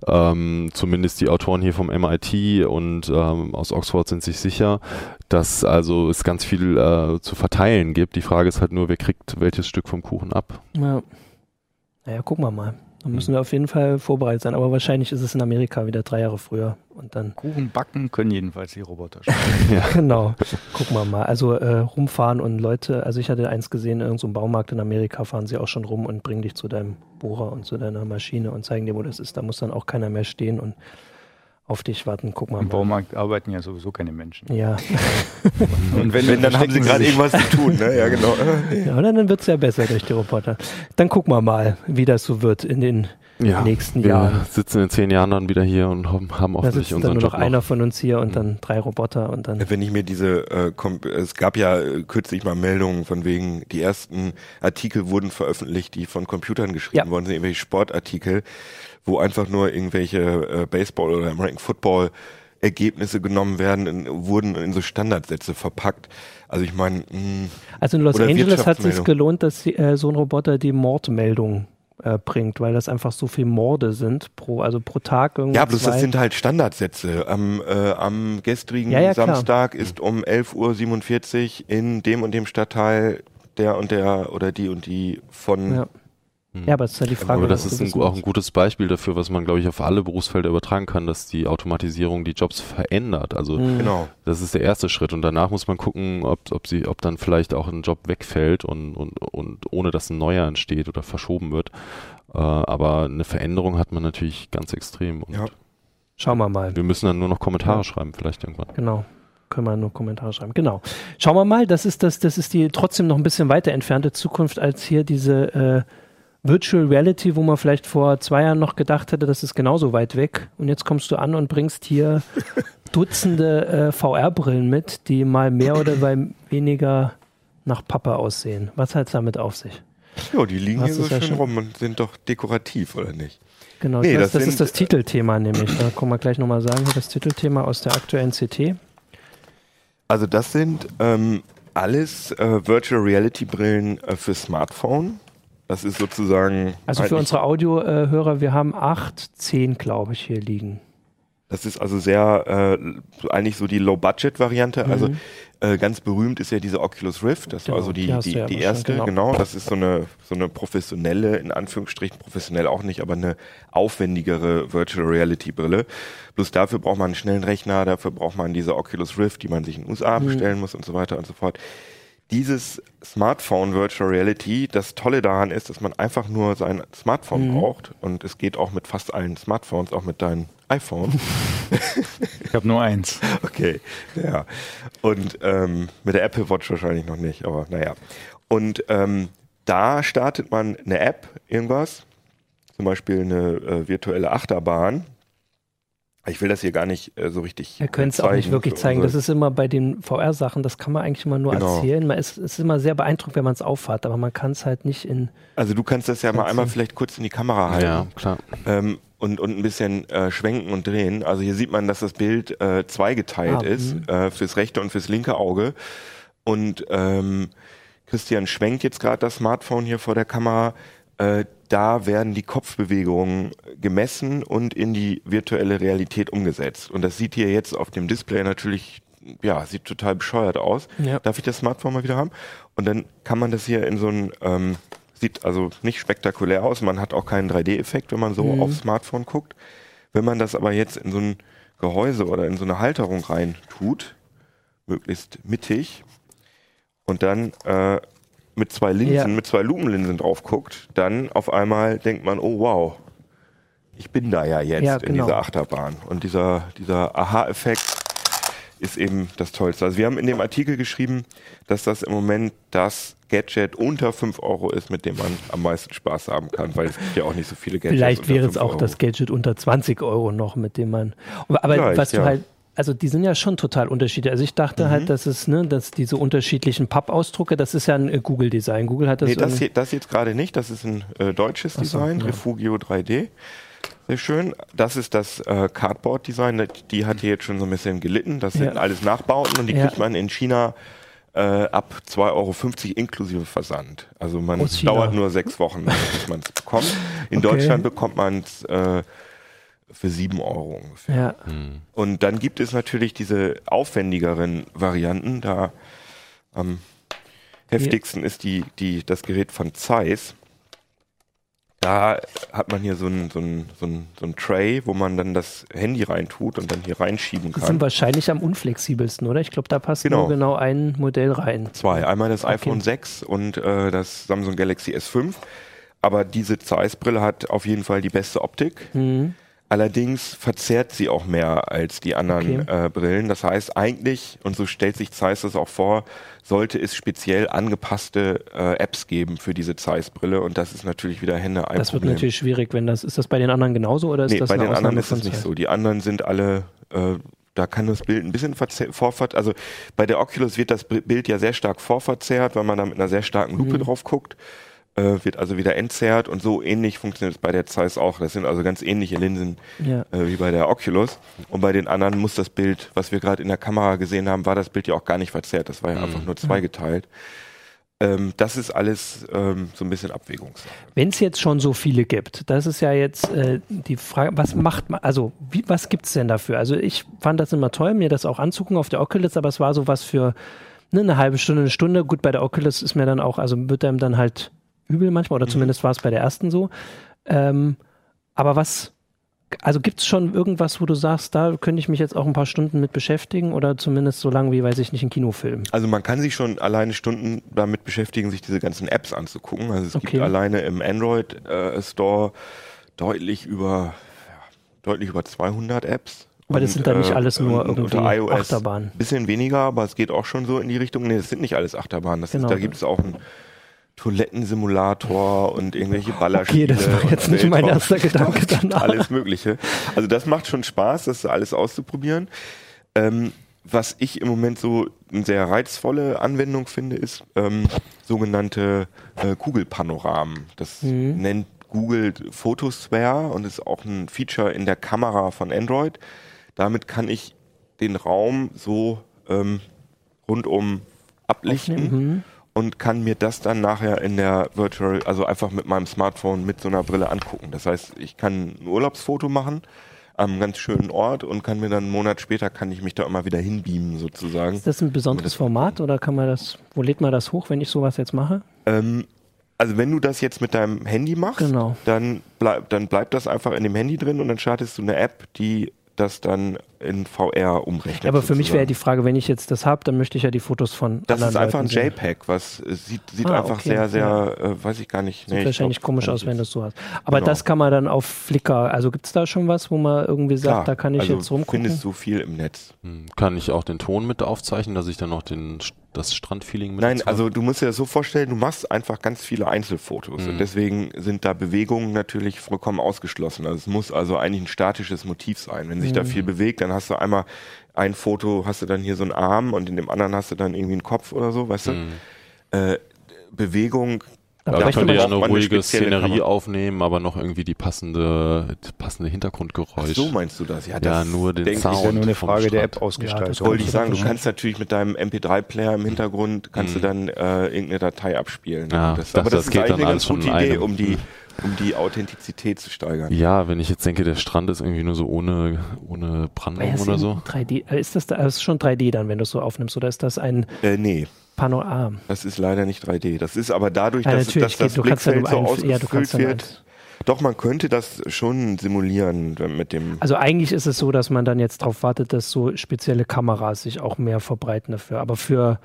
ähm, zumindest die Autoren hier vom MIT und ähm, aus Oxford sind sich sicher, dass also es ganz viel äh, zu verteilen gibt. Die Frage ist halt nur, wer kriegt welches Stück vom Kuchen ab. Ja. Naja, gucken wir mal. Da müssen wir auf jeden Fall vorbereitet sein. Aber wahrscheinlich ist es in Amerika wieder drei Jahre früher. Und dann Kuchen backen können jedenfalls die Roboter schon. ja. Genau. Gucken wir mal. Also äh, rumfahren und Leute, also ich hatte eins gesehen, in irgendeinem Baumarkt in Amerika fahren sie auch schon rum und bringen dich zu deinem Bohrer und zu deiner Maschine und zeigen dir, wo das ist. Da muss dann auch keiner mehr stehen und auf dich warten. Guck mal. Im mal. Baumarkt arbeiten ja sowieso keine Menschen. Ja. Und wenn, wenn dann haben sie gerade irgendwas zu tun, ne? Ja, genau. Ja, dann wird es ja besser durch die Roboter. Dann gucken wir mal, wie das so wird in den ja, nächsten wir Jahren. Wir sitzen in zehn Jahren dann wieder hier und haben, haben offensichtlich da unseren dann nur noch einer von uns hier und mhm. dann drei Roboter und dann. Wenn ich mir diese, äh, es gab ja äh, kürzlich mal Meldungen von wegen, die ersten Artikel wurden veröffentlicht, die von Computern geschrieben ja. worden sind, irgendwelche Sportartikel wo einfach nur irgendwelche äh, Baseball oder American Football Ergebnisse genommen werden, in, wurden in so Standardsätze verpackt. Also ich meine, mm, also in Los Angeles hat es sich gelohnt, dass äh, so ein Roboter die Mordmeldung äh, bringt, weil das einfach so viel Morde sind pro, also pro Tag irgendwie. Ja, bloß zwei. das sind halt Standardsätze. Am, äh, am gestrigen ja, ja, Samstag klar. ist um 11.47 Uhr in dem und dem Stadtteil der und der oder die und die von ja. Ja, aber es ist ja die Frage. Aber das ist ein, auch ein gutes Beispiel dafür, was man, glaube ich, auf alle Berufsfelder übertragen kann, dass die Automatisierung die Jobs verändert. Also mhm. genau. das ist der erste Schritt. Und danach muss man gucken, ob, ob sie, ob dann vielleicht auch ein Job wegfällt und, und, und ohne dass ein neuer entsteht oder verschoben wird. Äh, aber eine Veränderung hat man natürlich ganz extrem. ja. Schauen wir mal. Wir müssen dann nur noch Kommentare ja. schreiben, vielleicht irgendwann. Genau können wir nur Kommentare schreiben. Genau. Schauen wir mal, das ist das, das ist die trotzdem noch ein bisschen weiter entfernte Zukunft als hier diese äh, Virtual Reality, wo man vielleicht vor zwei Jahren noch gedacht hätte, das ist genauso weit weg. Und jetzt kommst du an und bringst hier Dutzende äh, VR-Brillen mit, die mal mehr oder weniger nach Papa aussehen. Was hat es damit auf sich? Ja, die liegen Hast hier so schön rum und sind doch dekorativ, oder nicht? Genau, nee, das, das, das ist das Titelthema nämlich. Da kommen wir gleich nochmal sagen, das Titelthema aus der aktuellen CT. Also das sind ähm, alles äh, Virtual Reality Brillen äh, für Smartphone. Das ist sozusagen. Also für unsere Audiohörer, wir haben acht, zehn, glaube ich, hier liegen. Das ist also sehr, äh, eigentlich so die Low-Budget-Variante. Also Mhm. äh, ganz berühmt ist ja diese Oculus Rift. Das Genau, war so die, die die, ja die erste, genau. genau. Das ist so eine, so eine professionelle, in Anführungsstrichen professionell auch nicht, aber eine aufwendigere Virtual Reality Brille. Bloß dafür braucht man einen schnellen Rechner, dafür braucht man diese Oculus Rift, die man sich in den USA Mhm. bestellen muss und so weiter und so fort. Dieses Smartphone Virtual Reality, das Tolle daran ist, dass man einfach nur sein Smartphone Mhm. braucht und es geht auch mit fast allen Smartphones, auch mit deinem iPhone. Ich habe nur eins. Okay, ja. Und ähm, mit der Apple Watch wahrscheinlich noch nicht, aber naja. Und ähm, da startet man eine App, irgendwas, zum Beispiel eine äh, virtuelle Achterbahn. Ich will das hier gar nicht äh, so richtig. Wir können es auch nicht wirklich zeigen. Das ist immer bei den VR-Sachen, das kann man eigentlich immer nur Genau. erzählen. Man ist, ist immer sehr beeindruckt, wenn man es auffahrt, aber man kann es halt nicht in. Also du kannst das ja mal einmal vielleicht kurz in die Kamera halten. Ja, klar. ähm, und, und ein bisschen äh, schwenken und drehen. Also hier sieht man, dass das Bild äh, zweigeteilt Ah, ist, äh, fürs rechte und fürs linke Auge. Und ähm, Christian schwenkt jetzt gerade das Smartphone hier vor der Kamera. Äh, da werden die Kopfbewegungen gemessen und in die virtuelle Realität umgesetzt. Und das sieht hier jetzt auf dem Display natürlich, ja, sieht total bescheuert aus. Ja. Darf ich das Smartphone mal wieder haben? Und dann kann man das hier in so ein, ähm, sieht also nicht spektakulär aus, man hat auch keinen 3D-Effekt, wenn man so Mhm. aufs Smartphone guckt. Wenn man das aber jetzt in so ein Gehäuse oder in so eine Halterung rein tut, möglichst mittig, und dann äh, mit zwei Linsen, Ja. mit zwei Lupenlinsen drauf guckt, dann auf einmal denkt man, oh wow, ich bin da ja jetzt Ja, in genau. dieser Achterbahn. Und dieser, dieser Aha-Effekt ist eben das Tollste. Also wir haben in dem Artikel geschrieben, dass das im Moment das Gadget unter 5 Euro ist, mit dem man am meisten Spaß haben kann, weil es gibt ja auch nicht so viele Gadgets. Vielleicht wäre es 5 auch Euro. das Gadget unter 20 Euro noch, mit dem man. Aber Vielleicht, was du ja. halt. Also die sind ja schon total unterschiedlich. Also ich Mhm. dachte halt, dass es, ne, dass diese unterschiedlichen Pappausdrucke, das ist ja ein äh, Google-Design. Google hat das. Nee, das, hier, das jetzt gerade nicht. Das ist ein äh, deutsches so, Design, ja. Refugio 3D. Sehr schön. Das ist das äh, Cardboard-Design. Die hat hier jetzt schon so ein bisschen gelitten. Das sind Ja. alles Nachbauten und die Ja. kriegt man in China äh, ab 2,50 Euro inklusive Versand. Also man dauert nur sechs Wochen, bis man es bekommt. In Okay. Deutschland bekommt man es äh, für sieben Euro ungefähr. ja. Und dann gibt es natürlich diese aufwendigeren Varianten. Da am heftigsten ist die, die, das Gerät von Zeiss. Da hat man hier so ein, so, ein, so, ein, so ein Tray, wo man dann das Handy reintut und dann hier reinschieben Die sind kann. wahrscheinlich am unflexibelsten, oder? Ich glaube, da passt Genau. nur genau ein Modell rein. Zwei. Einmal das Okay. iPhone 6 und äh, das Samsung Galaxy S5. Aber diese Zeiss-Brille hat auf jeden Fall die beste Optik. Mhm. Allerdings verzerrt sie auch mehr als die anderen Okay. äh, Brillen. Das heißt eigentlich, und so stellt sich Zeiss das auch vor, sollte es speziell angepasste äh, Apps geben für diese Zeiss-Brille. Und das ist natürlich wieder Hände ein Das wird Problem. natürlich schwierig, wenn das. Ist das bei den anderen genauso oder ist nee, das bei den anderen Ausnahme ist es von nicht so. Die anderen sind alle, äh, da kann das Bild ein bisschen verze- vorver... Also bei der Oculus wird das Bi- Bild ja sehr stark vorverzerrt, weil man da mit einer sehr starken Lupe Mhm. drauf guckt. Äh, wird also wieder entzerrt und so ähnlich funktioniert es bei der Zeiss auch. Das sind also ganz ähnliche Linsen Ja. äh, wie bei der Oculus. Und bei den anderen muss das Bild, was wir gerade in der Kamera gesehen haben, war das Bild ja auch gar nicht verzerrt. Das war ja Mhm. einfach nur zweigeteilt. Ähm, das ist alles ähm, so ein bisschen Abwägungssache. Wenn es jetzt schon so viele gibt, das ist ja jetzt äh, die Frage, was macht man, also wie, was gibt es denn dafür? Also ich fand das immer toll, mir das auch anzugucken auf der Oculus, aber es war so was für ne, eine halbe Stunde, eine Stunde. Gut, bei der Oculus ist mir dann auch, also wird einem dann halt übel manchmal, oder zumindest war es bei der ersten so. Ähm, aber was, also gibt es schon irgendwas, wo du sagst, da könnte ich mich jetzt auch ein paar Stunden mit beschäftigen oder zumindest so lange wie, weiß ich nicht, ein Kinofilm? Also man kann sich schon alleine Stunden damit beschäftigen, sich diese ganzen Apps anzugucken. Also es Okay. gibt alleine im Android äh, Store deutlich über ja, deutlich über 200 Apps. Aber das sind dann nicht alles nur irgendwie Achterbahnen. Bisschen weniger, aber es geht auch schon so in die Richtung. Nee, das sind nicht alles Achterbahnen. Das Genau. ist, da gibt es auch einen Toilettensimulator und irgendwelche Ballerspiele. Okay, das war jetzt nicht mein erster Gedanke danach. Alles Mögliche. Also das macht schon Spaß, das alles auszuprobieren. Ähm, was ich im Moment so eine sehr reizvolle Anwendung finde, ist ähm, sogenannte äh, Kugelpanoramen. Das Mhm. nennt Google Photosphere und ist auch ein Feature in der Kamera von Android. Damit kann ich den Raum so ähm, rundum ablichten mhm. Und kann mir das dann nachher in der Virtual, also einfach mit meinem Smartphone mit so einer Brille angucken. Das heißt, ich kann ein Urlaubsfoto machen am ganz schönen Ort und kann mir dann einen Monat später kann ich mich da immer wieder hinbeamen sozusagen. Ist das ein besonderes Format oder kann man das, wo lädt man das hoch, wenn ich sowas jetzt mache? Ähm, also wenn du das jetzt mit deinem Handy machst, Genau. dann, bleib, dann bleibt das einfach in dem Handy drin und dann startest du eine App, die das dann in VR umrechnet. Ja, aber für mich sozusagen. wäre die Frage, wenn ich jetzt das habe, dann möchte ich ja die Fotos von Das ist einfach ein Leuten sehen. JPEG, was äh, sieht, sieht Ah, einfach okay, sehr, ja. sehr, äh, weiß ich gar nicht. Sieht Nee, ich wahrscheinlich glaub, komisch aus, wenn du es so hast. Aber Genau. das kann man dann auf Flickr, also gibt es da schon was, wo man irgendwie sagt, Klar, da kann ich also jetzt rumgucken? findest du viel im Netz. Hm, Kann ich auch den Ton mit aufzeichnen, dass ich dann noch den, das Strandfeeling mit Nein, also du musst dir das so vorstellen, du machst einfach ganz viele Einzelfotos Mhm. und deswegen sind da Bewegungen natürlich vollkommen ausgeschlossen. Also es muss also eigentlich ein statisches Motiv sein. Wenn sich da Mhm. viel bewegt, dann hast du einmal ein Foto, hast du dann hier so einen Arm und in dem anderen hast du dann irgendwie einen Kopf oder so, weißt du? Mhm. Äh, Bewegung. Da Da bräuchte könnt ihr man ja eine eine ruhige spezielle Szenerie Kamera. aufnehmen, aber noch irgendwie die passende, das passende Hintergrundgeräusch. Ach so meinst du das? Ja, Ja, das nur den denk ich, Sound. Ist ja nur eine Frage der. App-Ausgestaltung. das Wollte ich Ja, sagen, du ja. kannst natürlich mit deinem MP3-Player im Hintergrund, kannst du dann äh, irgendeine Datei abspielen. Ja, das, das- aber das, das ist geht dann eine alles ganz gute Idee, um die, um die Authentizität zu steigern. Ja, wenn ich jetzt denke, der Strand ist irgendwie nur so ohne, ohne Brandung Ja, oder so. 3D, äh, ist das, da, das ist schon 3D dann, wenn du es so aufnimmst, oder ist das ein Äh, nee, Panorama? das ist leider nicht 3D. Das ist aber dadurch, Ja, dass, dass das ja Blickfeld nur so ein, ja, du kannst ausgefüllt ja nur wird. Doch, man könnte das schon simulieren wenn- mit dem. Also eigentlich ist es so, dass man dann jetzt darauf wartet, dass so spezielle Kameras sich auch mehr verbreiten dafür. Aber für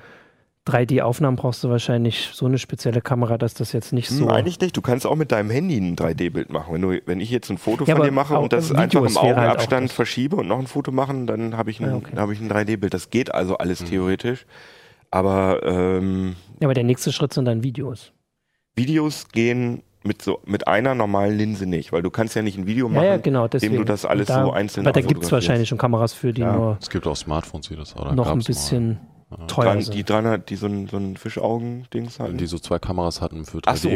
3D-Aufnahmen brauchst du wahrscheinlich so eine spezielle Kamera, dass das jetzt nicht so. Hm, eigentlich nicht. Du kannst auch mit deinem Handy ein 3D-Bild machen. Wenn, du, wenn ich jetzt ein Foto Ja, von dir mache und das Videos einfach im halt Augenabstand das. verschiebe und noch ein Foto machen, dann habe ich ein, Ah, okay. habe ich ein 3D-Bild. Das geht also Mhm. alles theoretisch. Aber ähm, Ja, aber der nächste Schritt sind dann Videos. Videos gehen mit so mit einer normalen Linse nicht, weil du kannst ja nicht ein Video Ja, machen, ja, genau. indem Deswegen. du das alles da, so einzeln Aber da gibt es wahrscheinlich schon Kameras für, die Ja. nur Es gibt auch Smartphones, die das oder noch ein bisschen mal. teuer Dran, sind. die 300, die so ein, so ein Fischaugen-Dings Ja, hatten. die so zwei Kameras hatten für Ach so.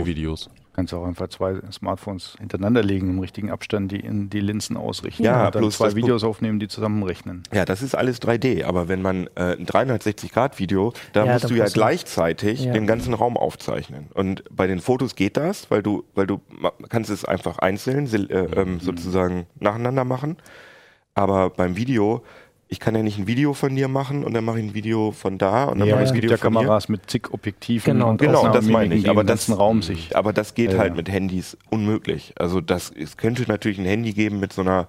3D-Videos. Kannst auch einfach zwei Smartphones hintereinander legen, im richtigen Abstand die in die Linsen ausrichten Ja, und dann bloß zwei Videos aufnehmen, die zusammenrechnen. Ja, das ist alles 3D, aber wenn man äh, ein 360-Grad-Video, da Ja, musst du ja gleichzeitig Ja. den ganzen Raum aufzeichnen. Und bei den Fotos geht das, weil du, weil du kannst es einfach einzeln äh, Mhm. sozusagen nacheinander machen. Aber beim Video, ich kann ja nicht ein Video von dir machen und dann mache ich ein Video von da und dann Ja, mache ich es ein Video ja von. Kameras mit zig Objektiven Genau, und Genau, das meine ich. Aber das, ganzen Raum sich. aber das geht Ja, halt ja. mit Handys unmöglich. Also das, es könnte natürlich ein Handy geben mit so einer,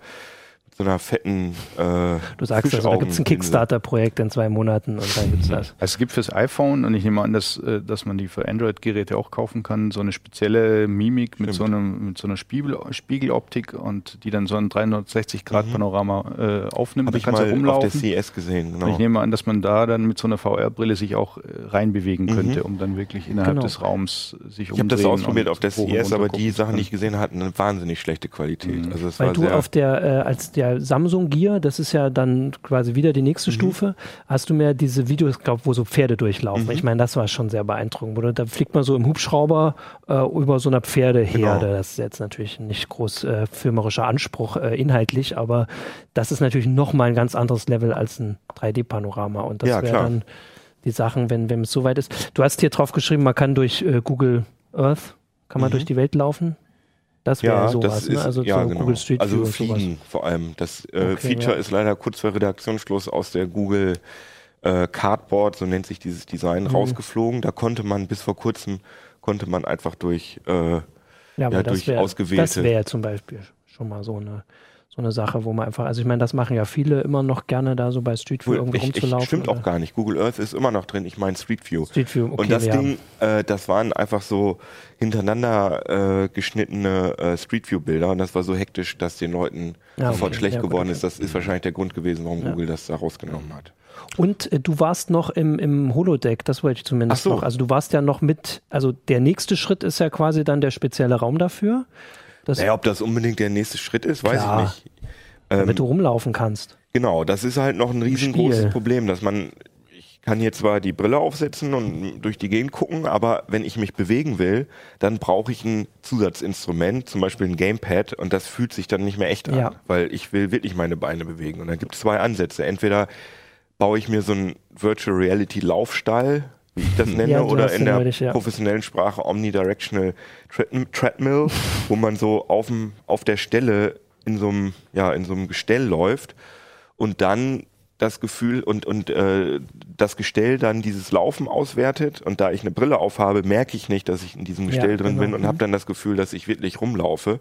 so einer fetten. Äh, Du sagst also, da gibt es ein. Kickstarter-Projekt in zwei Monaten und dann gibt es das. Also es gibt fürs iPhone, und ich nehme an, dass, äh, dass man die für Android-Geräte auch kaufen kann, so eine spezielle Mimik mit so, einem, mit so einer Spiegel, Spiegeloptik und die dann so ein 360-Grad-Panorama äh, aufnimmt. Habe ich kannst mal auf der. CES gesehen. Und Genau. ich nehme an, dass man da dann mit so einer VR-Brille sich auch äh, reinbewegen könnte, um dann wirklich innerhalb Genau. des Raums sich Ich habe das ausprobiert auf der CES, aber die Sachen, die ich gesehen hatte, eine wahnsinnig schlechte Qualität. Mhm. Also es Weil war du sehr, auf der, äh, als der Samsung Gear, das ist ja dann quasi wieder die nächste Mhm. Stufe, hast du mir diese Videos, glaub, wo so Pferde durchlaufen. Mhm. Ich meine, das war schon sehr beeindruckend. Oder da fliegt man so im Hubschrauber äh, über so einer Pferdeherde. Genau. Das ist jetzt natürlich nicht groß äh, filmerischer Anspruch äh, inhaltlich, aber das ist natürlich nochmal ein ganz anderes Level als ein 3D-Panorama. Und das Ja, wäre dann die Sachen, wenn, wenn es soweit ist. Du hast hier drauf geschrieben, man kann durch äh, Google Earth, kann man Mhm. durch die Welt laufen. Das wäre ja, sowas, das ne? ist, also ja, so genau. Google Street also View sowas. Fliegen vor allem. Das äh, Okay, Feature ja. ist leider kurz vor Redaktionsschluss aus der Google äh, Cardboard, so nennt sich dieses Design, Mhm. rausgeflogen. Da konnte man bis vor kurzem konnte man einfach durch äh, Ja, Ja, durch ausgewählte- das wäre zum Beispiel schon mal so eine, so eine Sache, wo man einfach, also ich meine, das machen ja viele immer noch gerne da so bei Street View ich, ich, rumzulaufen. stimmt oder auch gar nicht. Google Earth ist immer noch drin. Ich meine Street View. Street View, okay, und das Ding, äh, das waren einfach so hintereinander äh, geschnittene äh, Street View Bilder und das war so hektisch, dass den Leuten Ja, sofort okay. schlecht Ja, gut, geworden okay. ist. Das ist wahrscheinlich der Grund gewesen, warum Ja. Google das da rausgenommen hat. Und äh, du warst noch im, im Holodeck, das wollte ich zumindest so. noch. Also du warst ja noch mit, also der nächste Schritt ist ja quasi dann der spezielle Raum dafür, das, Naja, ob das unbedingt der nächste Schritt ist, weiß Klar. ich nicht. Ähm, damit du rumlaufen kannst. Genau, das ist halt noch ein riesengroßes Spiel. Problem, dass man, ich kann hier zwar die Brille aufsetzen und durch die Gegend gucken, aber wenn ich mich bewegen will, dann brauche ich ein Zusatzinstrument, zum Beispiel ein Gamepad und das fühlt sich dann nicht mehr echt an, Ja. weil ich will wirklich meine Beine bewegen und dann gibt es zwei Ansätze. Entweder baue ich mir so einen Virtual Reality Laufstall, wie ich das nenne, Ja, oder in der neulich, ja. professionellen Sprache Omnidirectional Tread- Treadmill, wo man so auf, dem, auf der Stelle in so einem, ja, in so einem Gestell läuft und dann das Gefühl und, und äh, das Gestell dann dieses Laufen auswertet und da ich eine Brille aufhabe, merke ich nicht, dass ich in diesem Gestell Ja, drin genau. bin und habe dann das Gefühl, dass ich wirklich rumlaufe.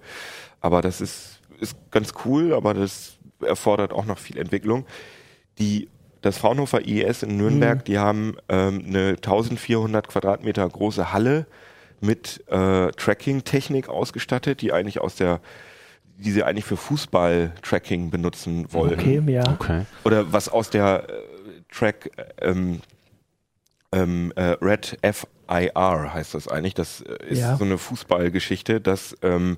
Aber das ist, ist ganz cool, aber das erfordert auch noch viel Entwicklung. Die, das Fraunhofer IES in Nürnberg, Mhm. die haben ähm, eine 1400 Quadratmeter große Halle mit äh, Tracking-Technik ausgestattet, die eigentlich aus der die sie eigentlich für Fußball-Tracking benutzen wollen. Okay, ja. Okay. Oder was aus der äh, Track ähm, ähm, äh, Red FIR heißt das eigentlich. Das äh, ist Ja. so eine Fußballgeschichte, dass ähm,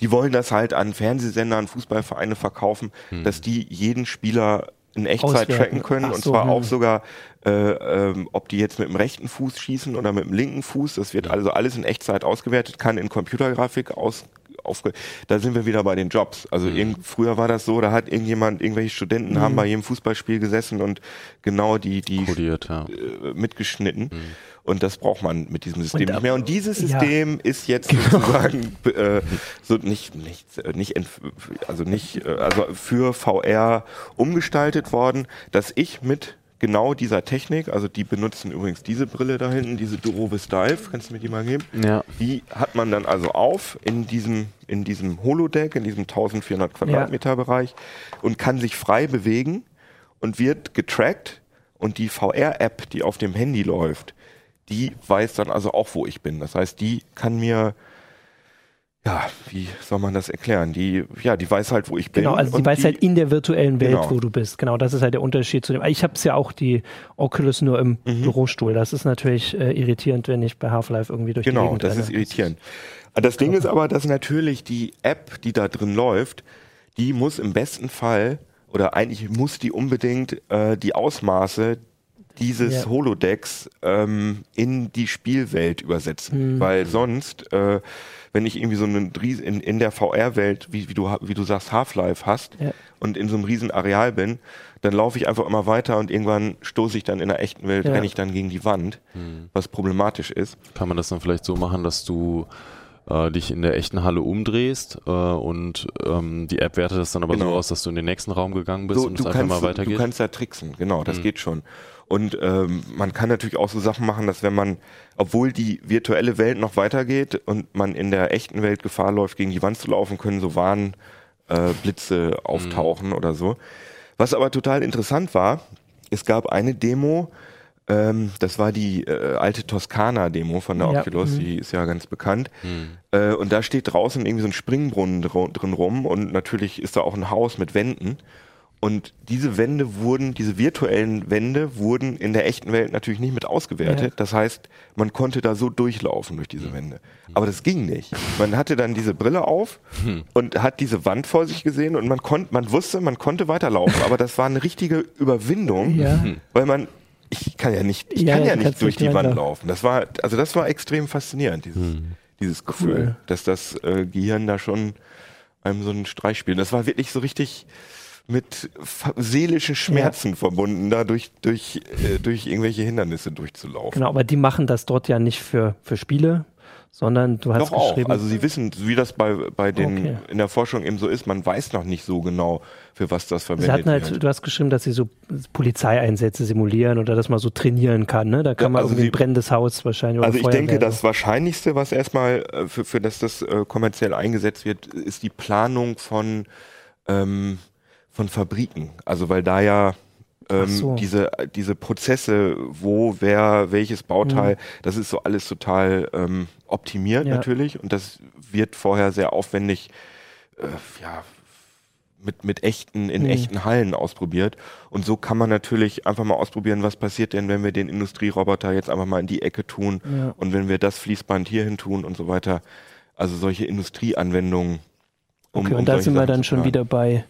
die wollen das halt an Fernsehsender, an Fußballvereine verkaufen, dass die jeden Spieler in Echtzeit Auswerten. tracken können Ach und so, zwar hm. auch sogar, äh, ähm, ob die jetzt mit dem rechten Fuß schießen oder mit dem linken Fuß. Das wird also alles in Echtzeit ausgewertet, kann in Computergrafik aus aufge da sind wir wieder bei den Jobs. Also irgend, früher war das so, da hat irgendjemand, irgendwelche Studenten Mhm. haben bei jedem Fußballspiel gesessen und genau die, die Kodiert, ja. äh, mitgeschnitten. Und das braucht man mit diesem System Und nicht mehr. Und dieses ja. Genau. System ist jetzt sozusagen äh, so nicht, nicht, äh, nicht, also nicht, äh, also für VR umgestaltet worden, dass ich mit genau dieser Technik, also die benutzen übrigens diese Brille da hinten, diese Durovis Dive, kannst du mir die mal geben? Ja. Die hat man dann also auf in diesem, in diesem Holodeck, in diesem 1400 Quadratmeter Bereich und kann sich frei bewegen und wird getrackt und die VR-App, die auf dem Handy läuft, die weiß dann also auch, wo ich bin. Das heißt, die kann mir, ja, wie soll man das erklären? Die, ja, die weiß halt, wo ich bin. Genau, also die weiß halt in der virtuellen Welt, Genau. wo du bist. Genau, das ist halt der Unterschied zu dem. Ich habe es ja auch die Oculus nur im Mhm. Bürostuhl. Das ist natürlich äh, irritierend, wenn ich bei Half-Life irgendwie durch die Genau, Gegend das renne. ist irritierend. Das Ding ist aber, dass natürlich die App, die da drin läuft, die muss im besten Fall oder eigentlich muss die unbedingt äh, die Ausmaße dieses Ja. Holodecks ähm, in die Spielwelt übersetzen, Mhm. weil sonst, äh, wenn ich irgendwie so einen Ries- in, in der VR-Welt, wie, wie du wie du sagst Half-Life hast Ja. und in so einem riesen Areal bin, dann laufe ich einfach immer weiter und irgendwann stoße ich dann in der echten Welt, Ja. renne ich dann gegen die Wand, was problematisch ist. Kann man das dann vielleicht so machen, dass du äh, dich in der echten Halle umdrehst äh, und ähm, die App wertet das dann aber so Genau. aus, dass du in den nächsten Raum gegangen bist So, und du, es einfach kannst, mal weitergeht? du kannst da tricksen, genau, das Mhm. geht schon. Und ähm, man kann natürlich auch so Sachen machen, dass wenn man, obwohl die virtuelle Welt noch weitergeht und man in der echten Welt Gefahr läuft, gegen die Wand zu laufen, können so Warnblitze äh, Blitze auftauchen oder so. Was aber total interessant war, es gab eine Demo, ähm, das war die äh, alte Toskana-Demo von der Ja, Oculus, mhm. die ist ja ganz bekannt. Hm. Äh, und da steht draußen irgendwie so ein Springbrunnen dr drin rum und natürlich ist da auch ein Haus mit Wänden. Und diese Wände wurden, diese virtuellen Wände wurden in der echten Welt natürlich nicht mit ausgewertet. Ja. Das heißt, man konnte da so durchlaufen durch diese Wände. Aber das ging nicht. Man hatte dann diese Brille auf und hat diese Wand vor sich gesehen und man konnte, man wusste, man konnte weiterlaufen. Aber das war eine richtige Überwindung, Ja. weil man, ich kann ja nicht, ich Ja, kann ja, nicht durch die Wand laufen. Das war, also das war extrem faszinierend, dieses, dieses Gefühl, Cool. dass das äh, Gehirn da schon einem so einen Streich spielt. Das war wirklich so richtig mit seelischen Schmerzen verbunden, da durch, durch, äh, durch irgendwelche Hindernisse durchzulaufen. Genau, aber die machen das dort ja nicht für, für Spiele, sondern du hast Doch auch. geschrieben. Also sie wissen, wie das bei, bei den Okay. in der Forschung eben so ist, man weiß noch nicht so genau, für was das Sie verwendet hatten halt, wird. du hast geschrieben, dass sie so Polizeieinsätze simulieren oder dass man so trainieren kann. Ne? Da kann Ja, man also irgendwie sie- ein brennendes Haus wahrscheinlich oder Also ich Feuerwehr. denke, das Wahrscheinlichste, was erstmal äh, für, für das das äh, kommerziell eingesetzt wird, ist die Planung von ähm, von Fabriken. Also weil da ja ähm, so. diese diese Prozesse, wo wer welches Bauteil, das ist so alles total ähm, optimiert Mhm. Ja. natürlich und das wird vorher sehr aufwendig äh, ja mit, mit echten, in Mhm. echten Hallen ausprobiert. Und so kann man natürlich einfach mal ausprobieren, was passiert denn, wenn wir den Industrieroboter jetzt einfach mal in die Ecke tun Ja. und wenn wir das Fließband hierhin tun und so weiter. Also solche Industrieanwendungen. um- Okay, um und da solche sind wir dann schon wieder bei,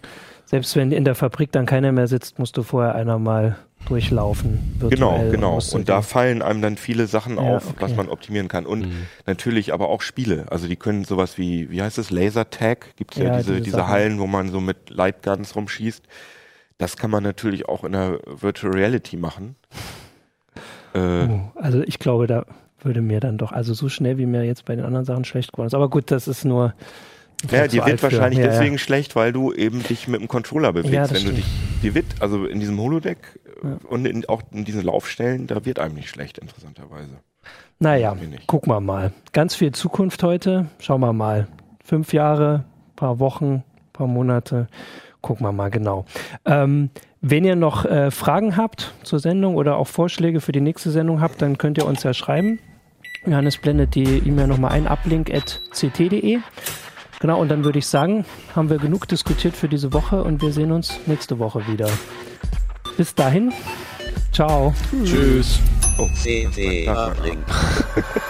selbst wenn in der Fabrik dann keiner mehr sitzt, musst du vorher einer mal durchlaufen. Genau, virtuell genau. musst du Und da fallen einem dann viele Sachen Ja, auf, okay. was man optimieren kann. Und Mhm. natürlich aber auch Spiele. Also die können sowas wie, wie heißt es, Lasertag? Gibt es ja, Ja, diese, diese diese. Hallen, wo man so mit Lightguns rumschießt. das kann man natürlich auch in der Virtual Reality machen. Äh, oh, also ich glaube, da würde mir dann doch, also so schnell wie mir jetzt bei den anderen Sachen schlecht geworden ist. Aber gut, das ist nur. Ja, die wird wahrscheinlich ja, deswegen ja. schlecht, weil du eben dich mit dem Controller bewegst. Ja, Wenn stimmt. du dich, die wird, also in diesem Holodeck und in, auch in diesen Laufstellen, da wird einem nicht schlecht, interessanterweise. Naja, gucken wir mal. Ganz viel Zukunft heute. Schauen wir mal. Fünf Jahre, paar Wochen, paar Monate. Gucken wir mal genau. Ähm, wenn ihr noch äh, Fragen habt zur Sendung oder auch Vorschläge für die nächste Sendung habt, dann könnt ihr uns ja schreiben. Johannes blendet die E-Mail nochmal ein, uplink.ct.de. Genau, und dann würde ich sagen, haben wir genug diskutiert für diese Woche und wir sehen uns nächste Woche wieder. Bis dahin, ciao. Tschüss. Oh. Uplink.